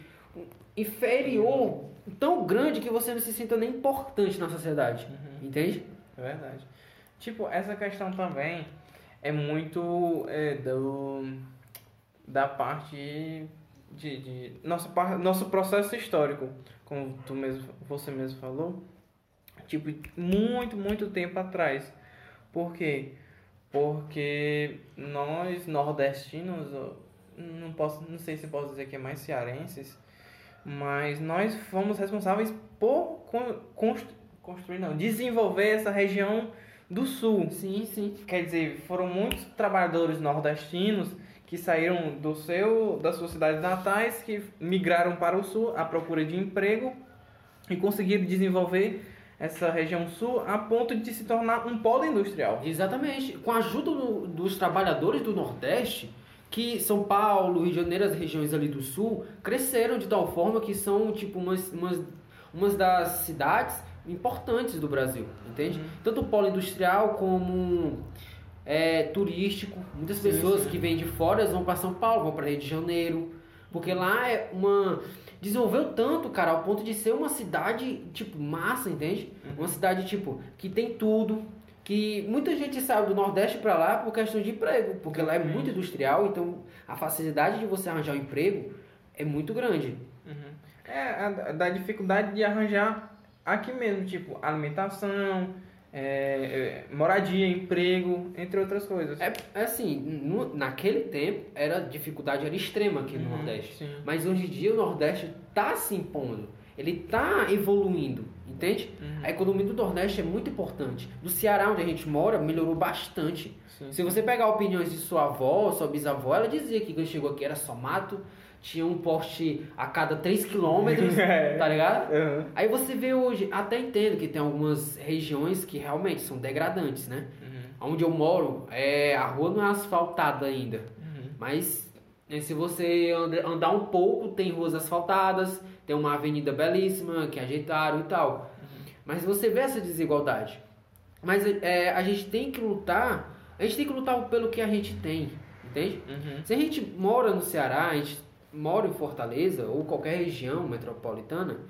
inferior, tão grande que você não se sinta nem importante na sociedade, entende? É verdade. Tipo, essa questão também é muito é, do, da parte de, de nossa, par- nosso processo histórico, como tu mesmo, você mesmo falou, tipo, muito, muito tempo atrás. Por quê? Porque nós nordestinos, não posso, não sei se posso dizer que é mais cearenses, mas nós fomos responsáveis por con- constru- construir, não, desenvolver essa região do sul. Sim, sim. Quer dizer, foram muitos trabalhadores nordestinos que saíram do seu, das suas cidades natais, que migraram para o sul à procura de emprego e conseguiram desenvolver essa região sul a ponto de se tornar um polo industrial. Exatamente. Com a ajuda do- dos trabalhadores do Nordeste, que São Paulo, Rio de Janeiro, as regiões ali do Sul, cresceram de tal forma que são, tipo, umas, umas, umas das cidades importantes do Brasil, entende? Tanto o polo industrial como é, turístico. Muitas Sim, pessoas sim. que vêm de fora vão para São Paulo, vão para Rio de Janeiro, porque lá é uma desenvolveu tanto, cara, ao ponto de ser uma cidade tipo massa, entende? Uma cidade tipo que tem tudo, que muita gente saiu do Nordeste para lá por questão de emprego, porque lá é muito industrial, então a facilidade de você arranjar um emprego é muito grande. Uhum. É, a, da dificuldade de arranjar aqui mesmo, tipo, alimentação, é, é, moradia, emprego, entre outras coisas. É, assim, no- naquele tempo era dificuldade era extrema aqui no Uhum, Nordeste. sim. Mas hoje em dia o Nordeste está se impondo. Ele está evoluindo, entende? Uhum. A economia do Nordeste é muito importante. Do Ceará, onde a gente mora, melhorou bastante. Sim. Se você pegar opiniões de sua avó, sua bisavó, ela dizia que quando chegou aqui era só mato, tinha um poste a cada 3 quilômetros, <laughs> É. tá ligado? Uhum. Aí você vê hoje, até entendo que tem algumas regiões que realmente são degradantes, né? Uhum. Onde eu moro, é, a rua não é asfaltada ainda. Uhum. Mas né, se você anda- andar um pouco, tem ruas asfaltadas, tem uma avenida belíssima que ajeitaram e tal. Mas você vê essa desigualdade. Mas é, a gente tem que lutar, a gente tem que lutar pelo que a gente tem, entende? Uhum. Se a gente mora no Ceará, a gente mora em Fortaleza ou qualquer região metropolitana,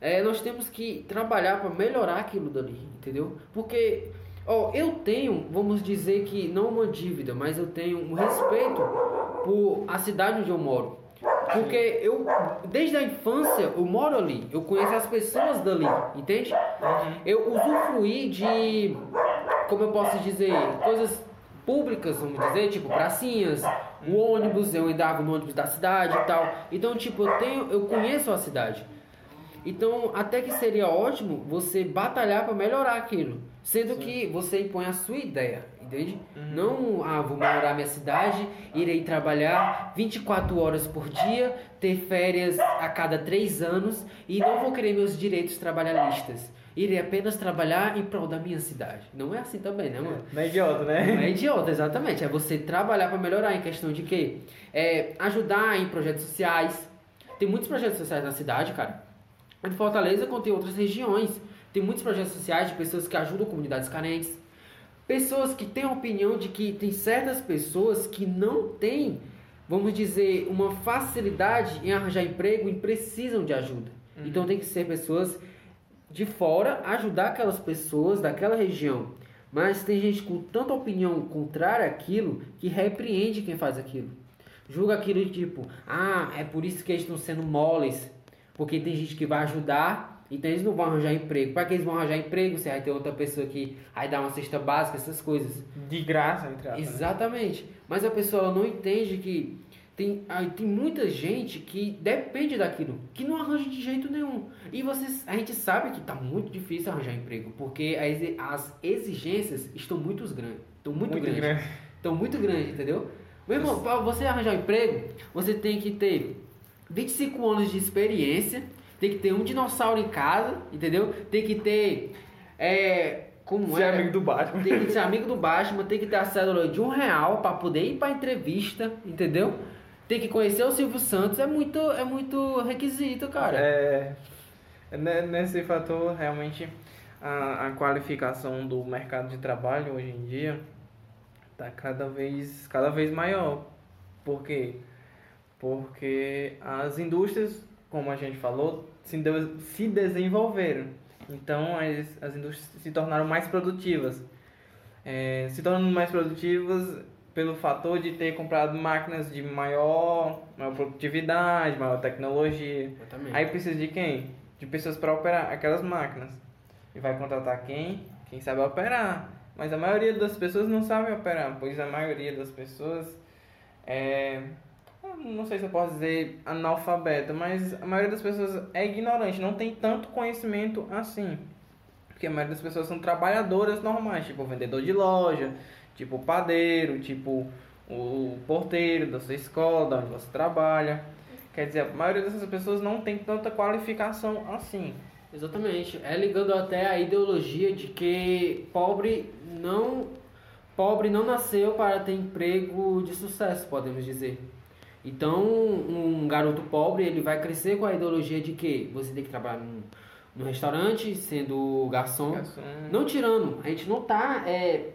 é, nós temos que trabalhar para melhorar aquilo dali, entendeu? Porque, ó, eu tenho, vamos dizer que não uma dívida, mas eu tenho um respeito por a cidade onde eu moro. Porque eu, desde a infância, eu moro ali, eu conheço as pessoas dali, entende? Eu usufruí de, como eu posso dizer, coisas públicas, vamos dizer, tipo pracinhas, o ônibus, eu andava no ônibus da cidade e tal. Então, tipo, eu tenho, eu conheço a cidade. Então, até que seria ótimo você batalhar para melhorar aquilo, sendo que você impõe a sua ideia, entende? Não, ah, vou melhorar minha cidade, irei trabalhar 24 horas por dia, ter férias a cada 3 anos e não vou querer meus direitos trabalhistas. Irei apenas trabalhar em prol da minha cidade. Não é assim também, né, mano? Não é idiota, né? Não é idiota, exatamente. É você trabalhar para melhorar em questão de quê? É ajudar em projetos sociais. Tem muitos projetos sociais na cidade, cara. Em Fortaleza, quanto em outras regiões. Tem muitos projetos sociais de pessoas que ajudam comunidades carentes. Pessoas que têm a opinião de que tem certas pessoas que não têm, vamos dizer, uma facilidade em arranjar emprego e precisam de ajuda. Então tem que ser pessoas de fora ajudar aquelas pessoas daquela região. Mas tem gente com tanta opinião contrária àquilo que repreende quem faz aquilo. Julga aquilo tipo, ah, é por isso que eles estão sendo moles. Porque tem gente que vai ajudar, então eles não vão arranjar emprego. Para que eles vão arranjar emprego? Você vai ter outra pessoa que vai dar uma cesta básica, essas coisas. De graça, entre aspas. né? Exatamente. Mas a pessoa não entende que tem, tem muita gente que depende daquilo, que não arranja de jeito nenhum. E vocês, a gente sabe que está muito difícil arranjar emprego, porque as exigências estão muito grandes. Estão muito, Muito grandes. grande. Estão muito grandes, entendeu? Meu irmão, para você arranjar um emprego, você tem que ter 25 anos de experiência, tem que ter um dinossauro em casa, entendeu? Tem que ter é. Como Ser é? amigo do Batman. Tem que ser amigo do Batman, tem que ter a cédula de um real pra poder ir pra entrevista, entendeu? Tem que conhecer o Silvio Santos, é muito, é muito requisito, cara. É, ne- nesse fator, realmente, a, a qualificação do mercado de trabalho hoje em dia está cada vez, cada vez maior. Por quê? Porque as indústrias, como a gente falou, se, de- se desenvolveram. Então, as, as indústrias se tornaram mais produtivas. É, se tornando mais produtivas pelo fator de ter comprado máquinas de maior, maior produtividade, maior tecnologia. Aí precisa de quem? De pessoas para operar aquelas máquinas. E vai contratar quem? Quem sabe operar. Mas a maioria das pessoas não sabe operar, pois a maioria das pessoas é. Não sei se eu posso dizer analfabeta, mas a maioria das pessoas é ignorante, não tem tanto conhecimento assim. Porque a maioria das pessoas são trabalhadoras normais, tipo vendedor de loja, tipo padeiro, tipo o porteiro da sua escola, da onde você trabalha. Quer dizer, a maioria dessas pessoas não tem tanta qualificação assim. Exatamente. É ligando até a ideologia de que pobre não pobre não nasceu para ter emprego de sucesso, podemos dizer. Então, um garoto pobre, ele vai crescer com a ideologia de que você tem que trabalhar num, num restaurante, sendo garçom. Garçom. Não tirando, a gente não tá é,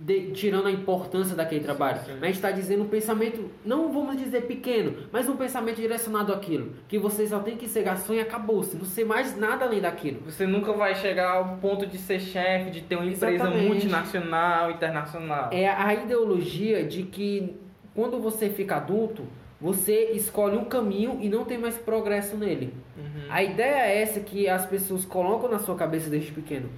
de- tirando a importância daquele trabalho. sim. Mas a gente está dizendo um pensamento, não vamos dizer pequeno, mas um pensamento direcionado àquilo. Que você só tem que ser garçom e acabou-se. Não ser mais nada além daquilo. Você nunca vai chegar ao ponto de ser chefe, de ter uma empresa Exatamente. multinacional, internacional. É a ideologia de que quando você fica adulto, você escolhe um caminho e não tem mais progresso nele. Uhum. A ideia é essa que as pessoas colocam na sua cabeça desde pequeno.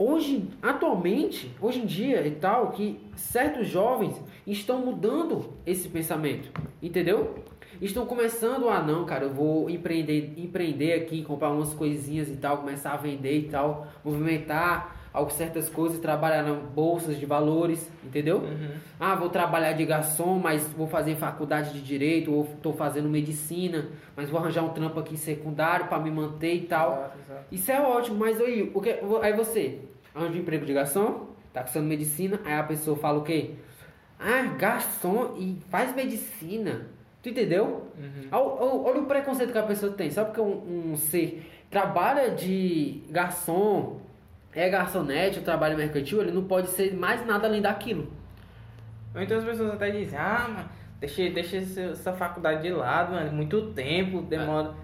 Hoje, atualmente, hoje em dia e tal, que certos jovens estão mudando esse pensamento, entendeu? Estão começando a não, cara, eu vou empreender, empreender aqui, comprar umas coisinhas e tal, começar a vender e tal, movimentar certas coisas, trabalhar na bolsas de valores, entendeu? Uhum. Ah, vou trabalhar de garçom, mas vou fazer faculdade de direito, ou estou fazendo medicina, mas vou arranjar um trampo aqui secundário para me manter e tal. Exato, exato. Isso é ótimo, mas aí, o que, aí você arranja um emprego de garçom, tá cursando medicina, aí a pessoa fala o quê? Ah, garçom e faz medicina. Tu entendeu? Uhum. Olha, olha- o preconceito que a pessoa tem. Sabe que um, um ser trabalha de garçom, é garçonete, ou trabalha mercantil, ele não pode ser mais nada além daquilo. Ou então as pessoas até dizem, ah, mano, deixa, deixa essa faculdade de lado, mano, muito tempo, demora.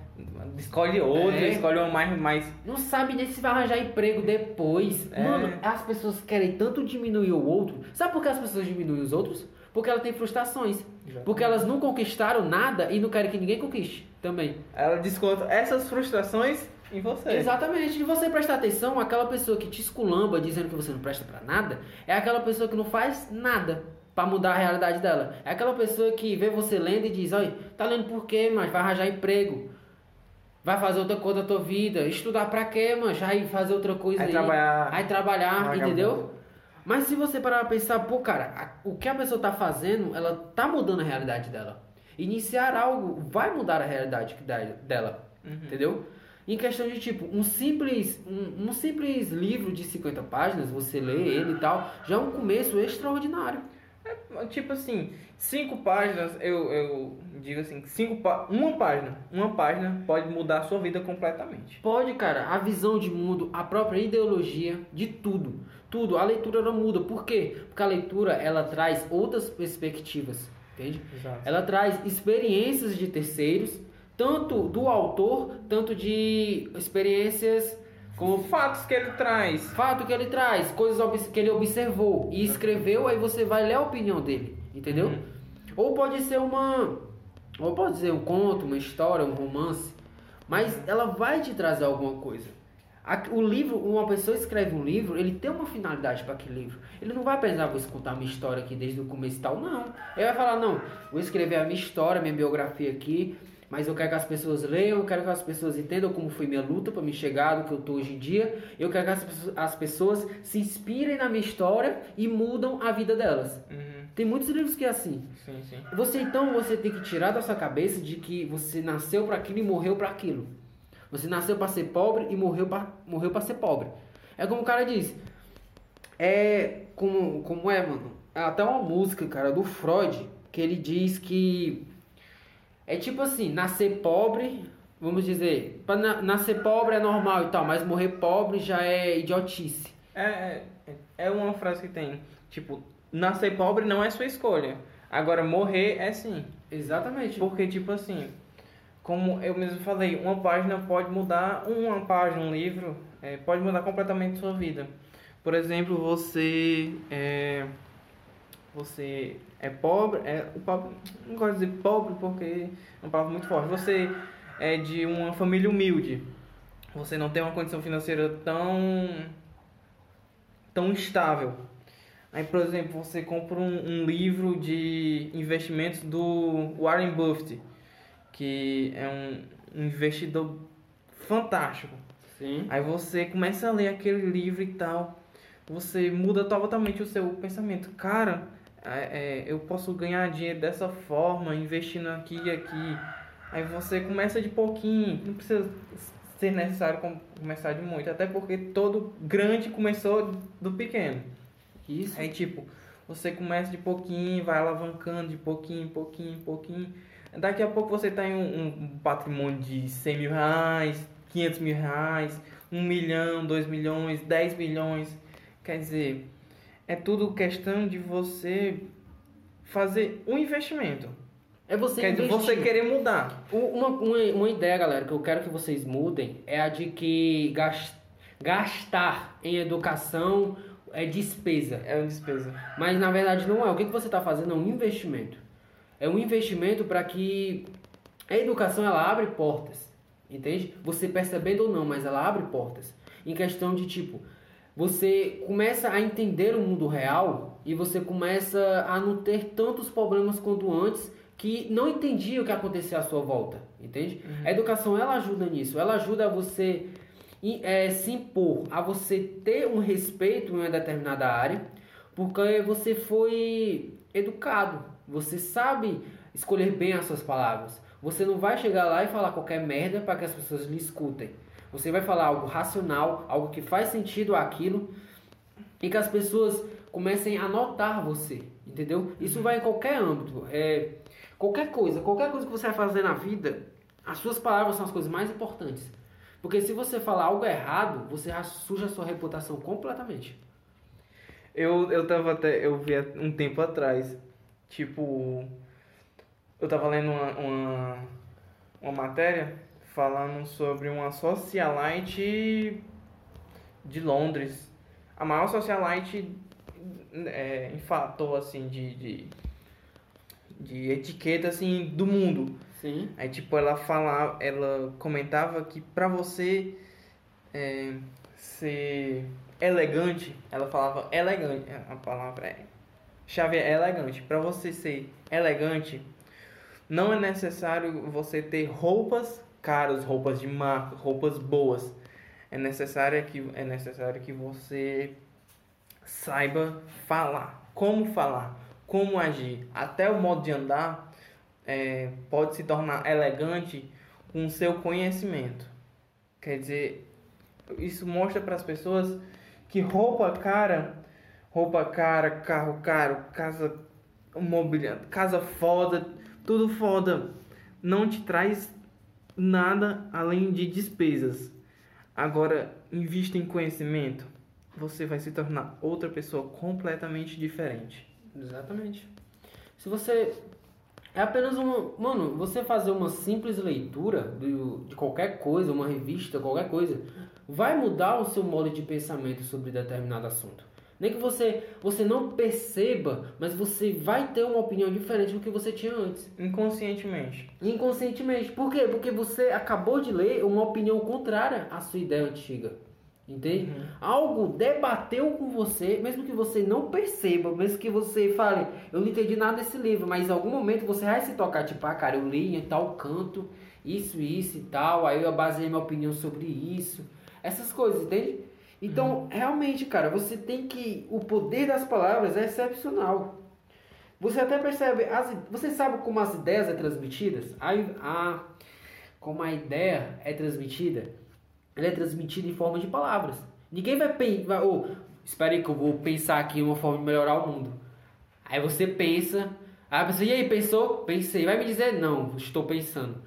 Escolhe outra, É. escolhe uma mais, mais. Não sabe nem se vai arranjar emprego depois. É. Mano, as pessoas querem tanto diminuir o outro. Sabe por que as pessoas diminuem os outros? Porque elas têm frustrações. Porque elas não conquistaram nada e não querem que ninguém conquiste também. Ela desconta essas frustrações em você. Exatamente. E você prestar atenção, aquela pessoa que te esculamba dizendo que você não presta pra nada, é aquela pessoa que não faz nada pra mudar a realidade dela. É aquela pessoa que vê você lendo e diz, olha, tá lendo por quê, mas vai arranjar emprego. Vai fazer outra coisa da tua vida. Estudar pra quê, mano? Vai fazer outra coisa Vai aí. trabalhar. Vai trabalhar, Vagabundo. entendeu? Mas se você parar pra pensar, pô, cara, a- o que a pessoa tá fazendo, ela tá mudando a realidade dela. Iniciar algo vai mudar a realidade da- dela, entendeu? Em questão de tipo, um simples, um, um simples livro de 50 páginas, você lê ele e tal, já é um começo extraordinário. Tipo assim, cinco páginas, eu, eu digo assim, cinco uma página, uma página pode mudar a sua vida completamente. Pode, cara, a visão de mundo, a própria ideologia de tudo. Tudo, a leitura ela muda. Por quê? Porque a leitura ela traz outras perspectivas, entende? Exato. Ela traz experiências de terceiros, tanto do autor, tanto de experiências Com como fatos que ele traz. fato que ele traz, coisas que ele observou e escreveu, aí você vai ler a opinião dele, entendeu? Uhum. Ou pode ser uma, ou pode ser um conto, uma história, um romance, mas ela vai te trazer alguma coisa. O livro, uma pessoa escreve um livro, ele tem uma finalidade para aquele livro. Ele não vai pensar, vou escutar a minha história aqui desde o começo e tal, não. Ele vai falar, não, vou escrever a minha história, minha biografia aqui, mas eu quero que as pessoas leiam, eu quero que as pessoas entendam como foi minha luta para me chegar do que eu tô hoje em dia. Eu quero que as, as pessoas se inspirem na minha história e mudam a vida delas. Uhum. Tem muitos livros que é assim. Sim, sim. Você então você tem que tirar da sua cabeça de que você nasceu para aquilo e morreu para aquilo. Você nasceu para ser pobre e morreu para morreu para ser pobre. É como o cara diz. É. Como, como é, mano? É até uma música, cara, do Freud, que ele diz que. É tipo assim, nascer pobre, vamos dizer, pra na- nascer pobre é normal e tal, mas morrer pobre já é idiotice. É, é, é uma frase que tem, tipo, nascer pobre não é sua escolha. Agora, morrer é sim. Exatamente. Porque, tipo assim, como eu mesmo falei, uma página pode mudar, uma página, um livro, é, pode mudar completamente sua vida. Por exemplo, você é, você é pobre, é, o pobre, não gosto de dizer pobre porque é uma palavra muito forte. Você é de uma família humilde, você não tem uma condição financeira tão tão estável. Aí, por exemplo, você compra um, um livro de investimentos do Warren Buffett, que é um, investidor fantástico. Sim. Aí você começa a ler aquele livro e tal, você muda totalmente o seu pensamento. Cara, é, eu posso ganhar dinheiro dessa forma, investindo aqui e aqui. Aí você começa de pouquinho, não precisa ser necessário com- começar de muito, até porque todo grande começou do pequeno. Isso. Aí, tipo, você começa de pouquinho, vai alavancando de pouquinho, pouquinho, pouquinho. Daqui a pouco você tem um, um patrimônio de 100 mil reais, 500 mil reais, 1 milhão, 2 milhões, 10 milhões. Quer dizer, é tudo questão de você fazer um investimento. É você Quer investir. você querer mudar. Uma, uma, uma ideia, galera, que eu quero que vocês mudem é a de que gas- gastar em educação é despesa. É uma despesa. Mas na verdade não é. O que, que você está fazendo é um investimento. É um investimento para que a educação ela abre portas. Entende? Você percebendo ou não, mas ela abre portas. Em questão de tipo, você começa a entender o mundo real e você começa a não ter tantos problemas quanto antes que não entendia o que acontecia à sua volta, entende? A educação ela ajuda nisso, ela ajuda a você eh, se impor, a você ter um respeito em uma determinada área, porque você foi educado, você sabe escolher bem as suas palavras. Você não vai chegar lá e falar qualquer merda para que as pessoas lhe escutem. Você vai falar algo racional, algo que faz sentido àquilo e que as pessoas comecem a notar você, entendeu? Isso vai em qualquer âmbito, é qualquer coisa, qualquer coisa que você vai fazer na vida, as suas palavras são as coisas mais importantes. Porque se você falar algo errado, você suja a sua reputação completamente. Eu, eu tava até. Eu vi um tempo atrás. Tipo. Eu tava lendo uma, uma, uma matéria falando sobre uma socialite de Londres. A maior socialite é, em fator assim de, de, de etiqueta assim do mundo. Sim. Aí tipo ela falava, ela comentava que pra você é, ser elegante, ela falava elegante, a palavra é chave é elegante. Pra você ser elegante, não é necessário você ter roupas caras, roupas de marca, roupas boas. É necessário que é necessário que você saiba falar, como falar, como agir, até o modo de andar é, pode se tornar elegante com o seu conhecimento. Quer dizer, isso mostra para as pessoas que roupa cara, roupa cara, carro caro, casa mobiliário, casa foda, tudo foda, não te traz nada além de despesas. Agora, invista em conhecimento, você vai se tornar outra pessoa completamente diferente. Exatamente. Se você. É apenas uma. Mano, você fazer uma simples leitura de qualquer coisa, uma revista, qualquer coisa, vai mudar o seu modo de pensamento sobre determinado assunto. Nem que você, você não perceba, mas você vai ter uma opinião diferente do que você tinha antes. Inconscientemente. Inconscientemente. Por quê? Porque você acabou de ler uma opinião contrária à sua ideia antiga. Entende? Algo debateu com você, mesmo que você não perceba, mesmo que você fale, eu não entendi nada desse livro, mas em algum momento você vai se tocar, tipo, ah, cara, eu li em tal canto, isso, isso e tal, aí eu baseei minha opinião sobre isso, essas coisas, entende? Então, realmente, cara, você tem que. O poder das palavras é excepcional. Você até percebe, as, você sabe como as ideias é transmitidas? A, a, como a ideia é transmitida? Ela é transmitida em forma de palavras. Ninguém vai pensar, oh, espera aí que eu vou pensar aqui uma forma de melhorar o mundo. Aí você pensa, aí pessoa, e aí, pensou? Pensei. Vai me dizer, não, estou pensando.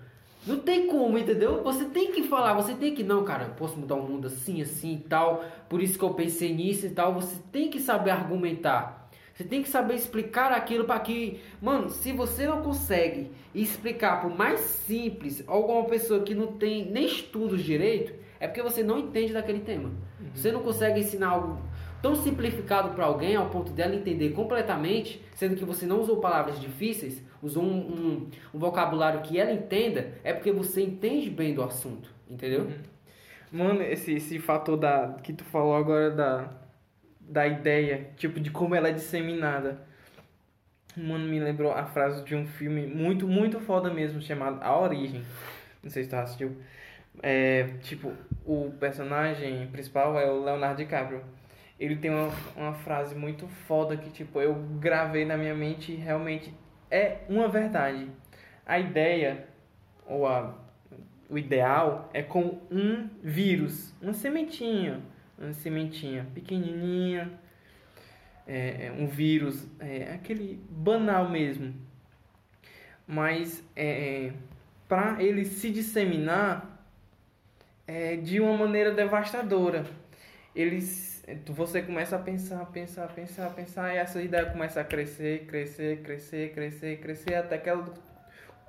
Não tem como, entendeu? Você tem que falar, você tem que, não, cara, posso mudar o mundo assim, assim e tal, por isso que eu pensei nisso e tal. Você tem que saber argumentar. Você tem que saber explicar aquilo para que, mano, se você não consegue explicar por mais simples alguma pessoa que não tem nem estudos direito, é porque você não entende daquele tema. Uhum. Você não consegue ensinar algo tão simplificado para alguém ao ponto dela entender completamente, sendo que você não usou palavras difíceis, usou um, um, um vocabulário que ela entenda, é porque você entende bem do assunto, entendeu? Uhum. Mano, esse, esse fator da, que tu falou agora da, da ideia, tipo, de como ela é disseminada. Mano, me lembrou a frase de um filme muito, muito foda mesmo, chamado A Origem. Não sei se tu assistiu. É, tipo, o personagem principal é o Leonardo DiCaprio ele tem uma, uma frase muito foda que, tipo, eu gravei na minha mente e realmente é uma verdade. A ideia, ou a, o ideal, é com um vírus, uma sementinha, uma sementinha pequenininha, é, é um vírus, é aquele banal mesmo. Mas é, é para ele se disseminar é, de uma maneira devastadora. Eles você começa a pensar, pensar, pensar, pensar, e essa ideia começa a crescer, crescer, crescer, crescer, crescer, até que ela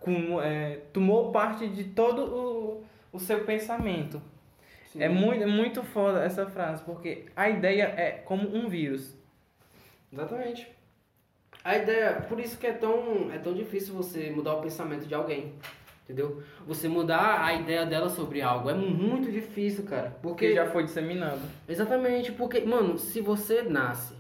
com, é, tomou parte de todo o, o seu pensamento. É muito, é muito foda essa frase, porque a ideia é como um vírus. Exatamente. A ideia, por isso que é tão, é tão difícil você mudar o pensamento de alguém. Entendeu? Você mudar a ideia dela sobre algo é muito difícil, cara. Porque, porque já foi disseminado. Exatamente, porque, mano, se você nasce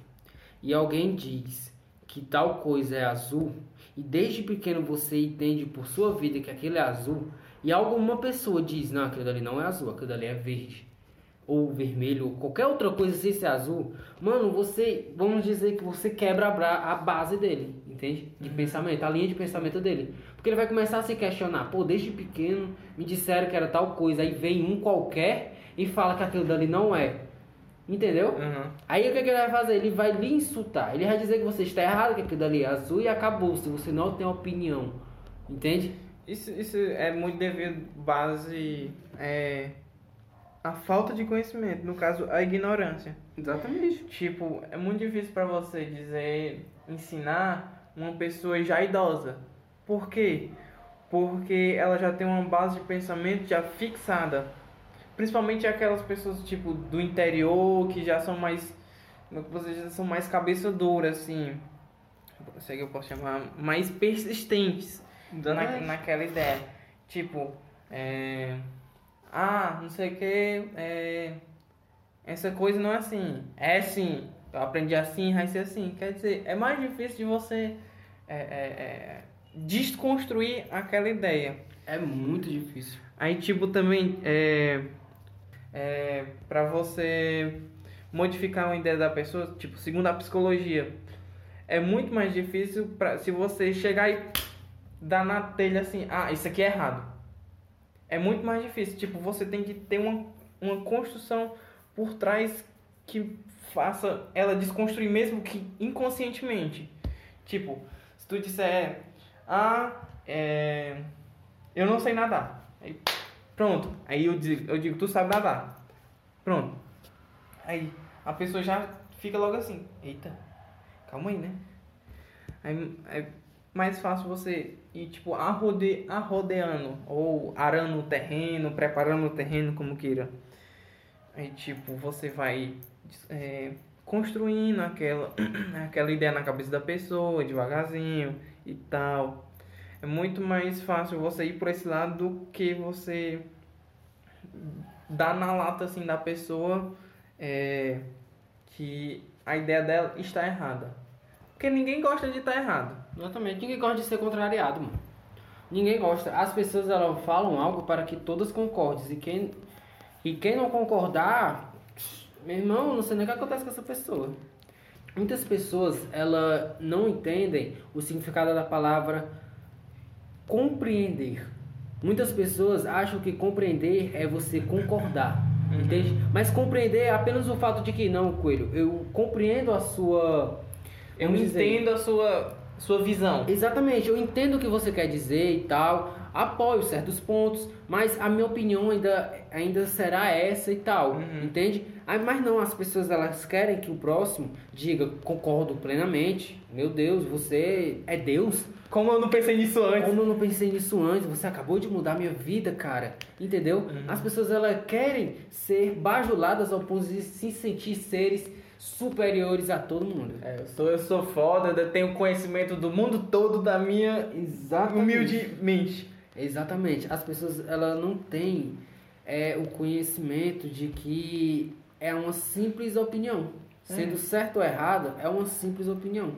e alguém diz que tal coisa é azul, e desde pequeno você entende por sua vida que aquilo é azul, e alguma pessoa diz, não, aquilo ali não é azul, aquilo ali é verde ou vermelho, ou qualquer outra coisa sem ser azul, mano, você, vamos dizer que você quebra a, base dele, entende? De uhum. pensamento, a linha de pensamento dele. Porque ele vai começar a se questionar, pô, desde pequeno me disseram que era tal coisa, aí vem um qualquer e fala que aquilo dali não é. Entendeu? Uhum. Aí o que, que, ele vai fazer? Ele vai lhe insultar. Ele vai dizer que você está errado, que aquilo dali é azul e acabou, se você não tem opinião. Entende? Isso, isso é muito devido base. É a falta de conhecimento, no caso, a ignorância. Exatamente. Tipo, é muito difícil para você dizer, ensinar uma pessoa já idosa. Por quê? Porque ela já tem uma base de pensamento já fixada. Principalmente aquelas pessoas, tipo, do interior, que já são mais, como é vocês já são mais cabeça dura, assim. Que eu posso chamar, mais persistentes na, naquela ideia. Tipo, é ah, não sei o que, é, essa coisa não é assim, é assim, eu aprendi assim, vai ser assim. Quer dizer, é mais difícil de você é, é, é, desconstruir aquela ideia. É muito difícil. Aí, tipo, também, é, é, para você modificar uma ideia da pessoa, tipo, segundo a psicologia, é muito mais difícil pra, se você chegar e dar na telha assim, ah, isso aqui é errado é muito mais difícil. Tipo, você tem que ter uma, uma construção por trás que faça ela desconstruir mesmo que inconscientemente. Tipo, se tu disser, ah, é, eu não sei nadar. Aí, pronto. Aí eu digo, eu digo, tu sabe nadar. Pronto. Aí a pessoa já fica logo assim, eita, calma aí, né? Aí, aí mais fácil você ir, tipo, arrode, arrodeando ou arando o terreno, preparando o terreno, como queira. Aí, tipo, você vai é, construindo aquela, <clears throat> aquela ideia na cabeça da pessoa, devagarzinho e tal. É muito mais fácil você ir por esse lado do que você dar na lata, assim, da pessoa é, que a ideia dela está errada. Porque ninguém gosta de estar errado. Exatamente. Ninguém gosta de ser contrariado, mano. Ninguém gosta. As pessoas elas falam algo para que todas concordem. E quem, e quem não concordar, meu irmão, não sei nem o que acontece com essa pessoa. Muitas pessoas ela não entendem o significado da palavra compreender. Muitas pessoas acham que compreender é você concordar. Uhum. Entende? Mas compreender é apenas o fato de que, não, Coelho, eu compreendo a sua. Eu vamos dizer, entendo a sua, sua visão. Exatamente, eu entendo o que você quer dizer e tal, apoio certos pontos, mas a minha opinião ainda, ainda será essa e tal, Uhum. entende? Ah, Mas não, as pessoas elas querem que o próximo diga, concordo plenamente, meu Deus, você é Deus. Como eu não pensei nisso antes. Como eu não pensei nisso antes, você acabou de mudar minha vida, cara, entendeu? Uhum. As pessoas elas querem ser bajuladas ao ponto de se sentir seres superiores a todo mundo. É, eu, sou, eu sou foda, eu tenho conhecimento do mundo todo da minha Exatamente. humildemente. Exatamente. As pessoas elas não têm é, o conhecimento de que é uma simples opinião. Sendo certo ou errado, é uma simples opinião.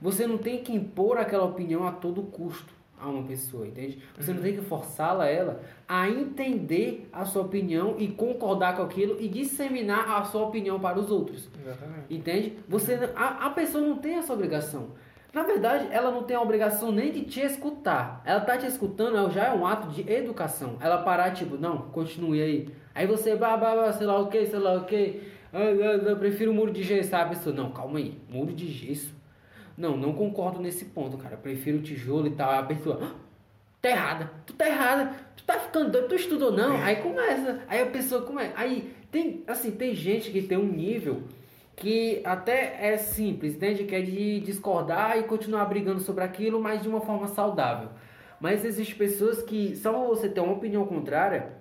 Você não tem que impor aquela opinião a todo custo a uma pessoa, entende? Você não tem que forçá-la ela a entender a sua opinião e concordar com aquilo e disseminar a sua opinião para os outros. Exatamente. Entende? Você, a, a pessoa não tem essa obrigação. Na verdade, ela não tem a obrigação nem de te escutar. Ela tá te escutando, ela já é um ato de educação. Ela parar, tipo, não, continue aí. Aí você, bah, bah, bah, sei lá o que, sei lá o que. Eu prefiro muro de gesso. Aí a pessoa, não, calma aí, muro de gesso? Não, não concordo nesse ponto, cara. Eu prefiro tijolo e tal. A pessoa, "Ah, tá errada, tu tá errada, tu tá ficando doido, tu estudou não? Aí começa, aí a pessoa começa. Aí tem, assim, tem gente que tem um nível que até é simples, entende? Que é de discordar e continuar brigando sobre aquilo, mas de uma forma saudável. Mas existem pessoas que, só você ter uma opinião contrária,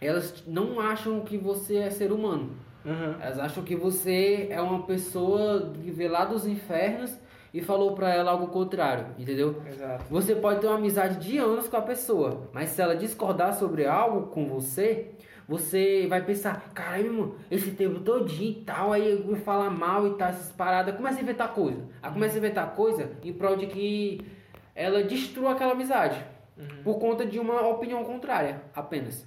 elas não acham que você é ser humano. Uhum. Elas acham que você é uma pessoa que veio lá dos infernos e falou pra ela algo contrário, entendeu? Exato. Você pode ter uma amizade de anos com a pessoa, mas se ela discordar sobre algo com você, você vai pensar, mano, esse tempo todinho e tal, aí me fala mal e tal, essas paradas, começa a inventar coisa. Aí começa a inventar coisa em prol de que ela destrua aquela amizade. Por conta de uma opinião contrária, apenas.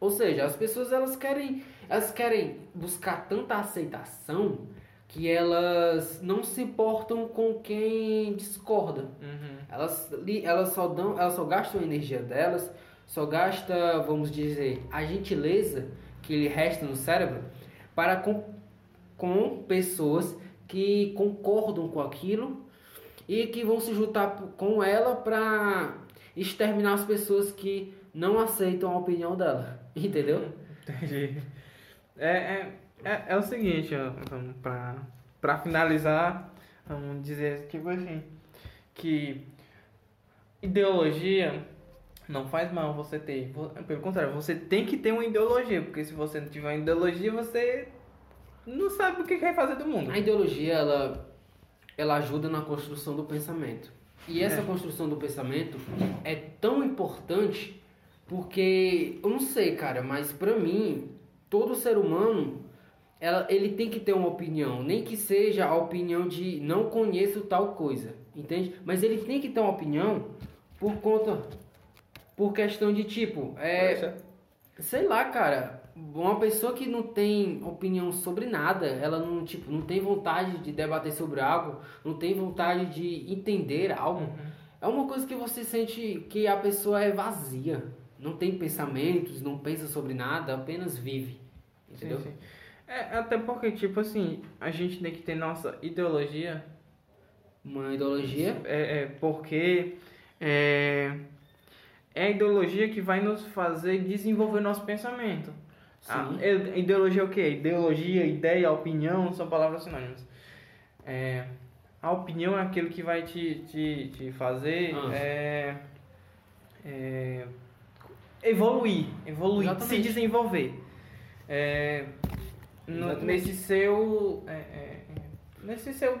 Ou seja, as pessoas elas querem, elas querem buscar tanta aceitação que elas não se importam com quem discorda. Uhum. Elas, elas só dão, elas só gastam a energia delas, só gasta, vamos dizer, a gentileza que lhe resta no cérebro para com, com pessoas que concordam com aquilo e que vão se juntar com ela para exterminar as pessoas que não aceitam a opinião dela, <laughs> entendeu? Entendi. É, é, é, é o seguinte, vamos pra, pra finalizar, vamos dizer tipo assim, que ideologia não faz mal você ter. Pelo contrário, você tem que ter uma ideologia, porque se você não tiver uma ideologia, você não sabe o que quer fazer do mundo. A ideologia ela ela ajuda na construção do pensamento. E essa É. construção do pensamento é tão importante porque eu não sei, cara, mas pra mim todo ser humano ela, ele tem que ter uma opinião, nem que seja a opinião de não conheço tal coisa, entende? Mas ele tem que ter uma opinião por conta por questão de tipo, é, Poxa. Sei lá, cara. Uma pessoa que não tem opinião sobre nada, ela não, tipo, não tem vontade de debater sobre algo, não tem vontade de entender algo, é uma coisa que você sente que a pessoa é vazia. Não tem pensamentos, não pensa sobre nada, apenas vive. Entendeu? Sim, sim. É, até porque, tipo assim, a gente tem que ter nossa ideologia Uma ideologia. É, é porque é, é a ideologia que vai nos fazer desenvolver nosso pensamento. A Sim. ideologia é o quê? Ideologia, ideia, opinião são palavras sinônimas. É, a opinião é aquilo que vai te, te, te fazer Ah. é, é, evoluir, evoluir, se desenvolver. É, no- nesse seu é, é, nesse seu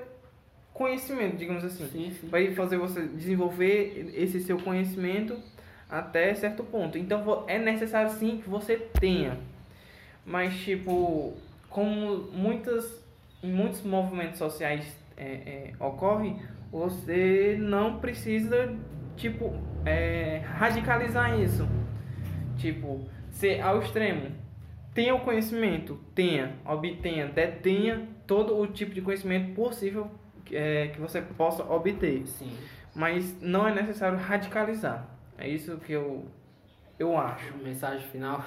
conhecimento, digamos assim Sim, sim. vai fazer você desenvolver esse seu conhecimento até certo ponto. Então é necessário sim que você tenha. Mas tipo, como muitas muitos movimentos sociais é, é, ocorre, você não precisa tipo é, radicalizar isso. Tipo, ser ao extremo. Tenha o conhecimento, tenha, obtenha, detenha todo o tipo de conhecimento possível é, que você possa obter. Sim. Mas não é necessário radicalizar. É isso que eu, eu acho. <laughs> Mensagem final.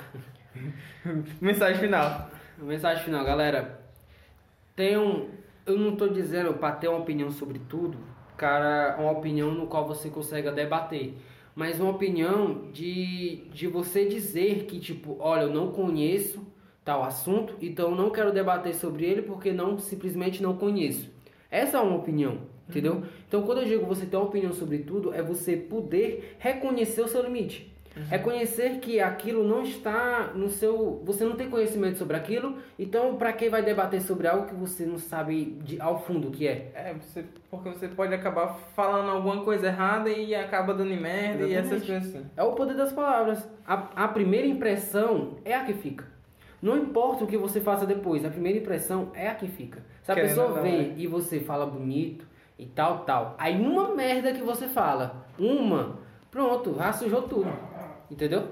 Mensagem final. Mensagem final, galera. Tenham. Eu não tô dizendo para ter uma opinião sobre tudo, cara, uma opinião no qual você consiga debater. Mas uma opinião de, de você dizer que, tipo, olha, eu não conheço tal assunto, então eu não quero debater sobre ele porque não simplesmente não conheço. Essa é uma opinião, entendeu? Então quando eu digo você ter uma opinião sobre tudo, é você poder reconhecer o seu limite. Uhum. Reconhecer que aquilo não está no seu. Você não tem conhecimento sobre aquilo, então para que vai debater sobre algo que você não sabe de, ao fundo o que é? É, você, porque você pode acabar falando alguma coisa errada e acaba dando merda Exatamente. e essas coisas assim. É o poder das palavras. A, a primeira impressão é a que fica. Não importa o que você faça depois, a primeira impressão é a que fica. Se a Querendo pessoa vem né? e você fala bonito e tal, tal, aí uma merda que você fala, uma, pronto, já sujou tudo. Entendeu?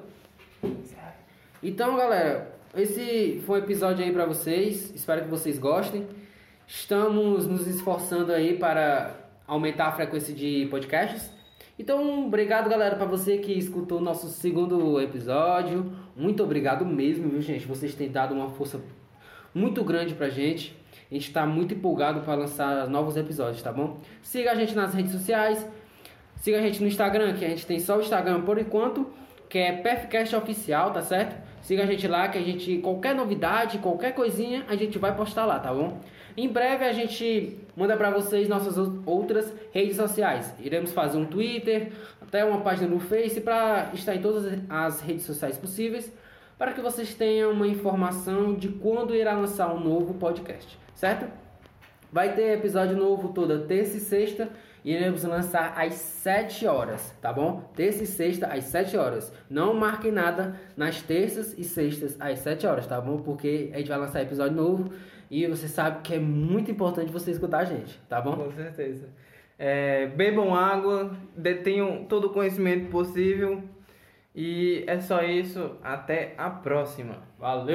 Então, galera, esse foi um episódio aí para vocês. Espero que vocês gostem. Estamos nos esforçando aí para aumentar a frequência de podcasts. Então, obrigado, galera, para você que escutou o nosso segundo episódio. Muito obrigado mesmo, viu, gente? Vocês têm dado uma força muito grande pra gente. A gente está muito empolgado para lançar novos episódios, tá bom? Siga a gente nas redes sociais. Siga a gente no Instagram, que a gente tem só o Instagram por enquanto que é PFCast Oficial, tá certo? Siga a gente lá, que a gente, qualquer novidade, qualquer coisinha, a gente vai postar lá, tá bom? Em breve a gente manda para vocês nossas outras redes sociais. Iremos fazer um Twitter, até uma página no Face para estar em todas as redes sociais possíveis, para que vocês tenham uma informação de quando irá lançar um novo podcast, certo? Vai ter episódio novo toda terça e sexta iremos lançar às 7 horas, tá bom? Terça e sexta às 7 horas. Não marquem nada nas terças e sextas às 7 horas, tá bom? Porque a gente vai lançar episódio novo e você sabe que é muito importante você escutar a gente, tá bom? Com certeza. É, bebam água, detenham todo o conhecimento possível. E é só isso. Até a próxima. Valeu!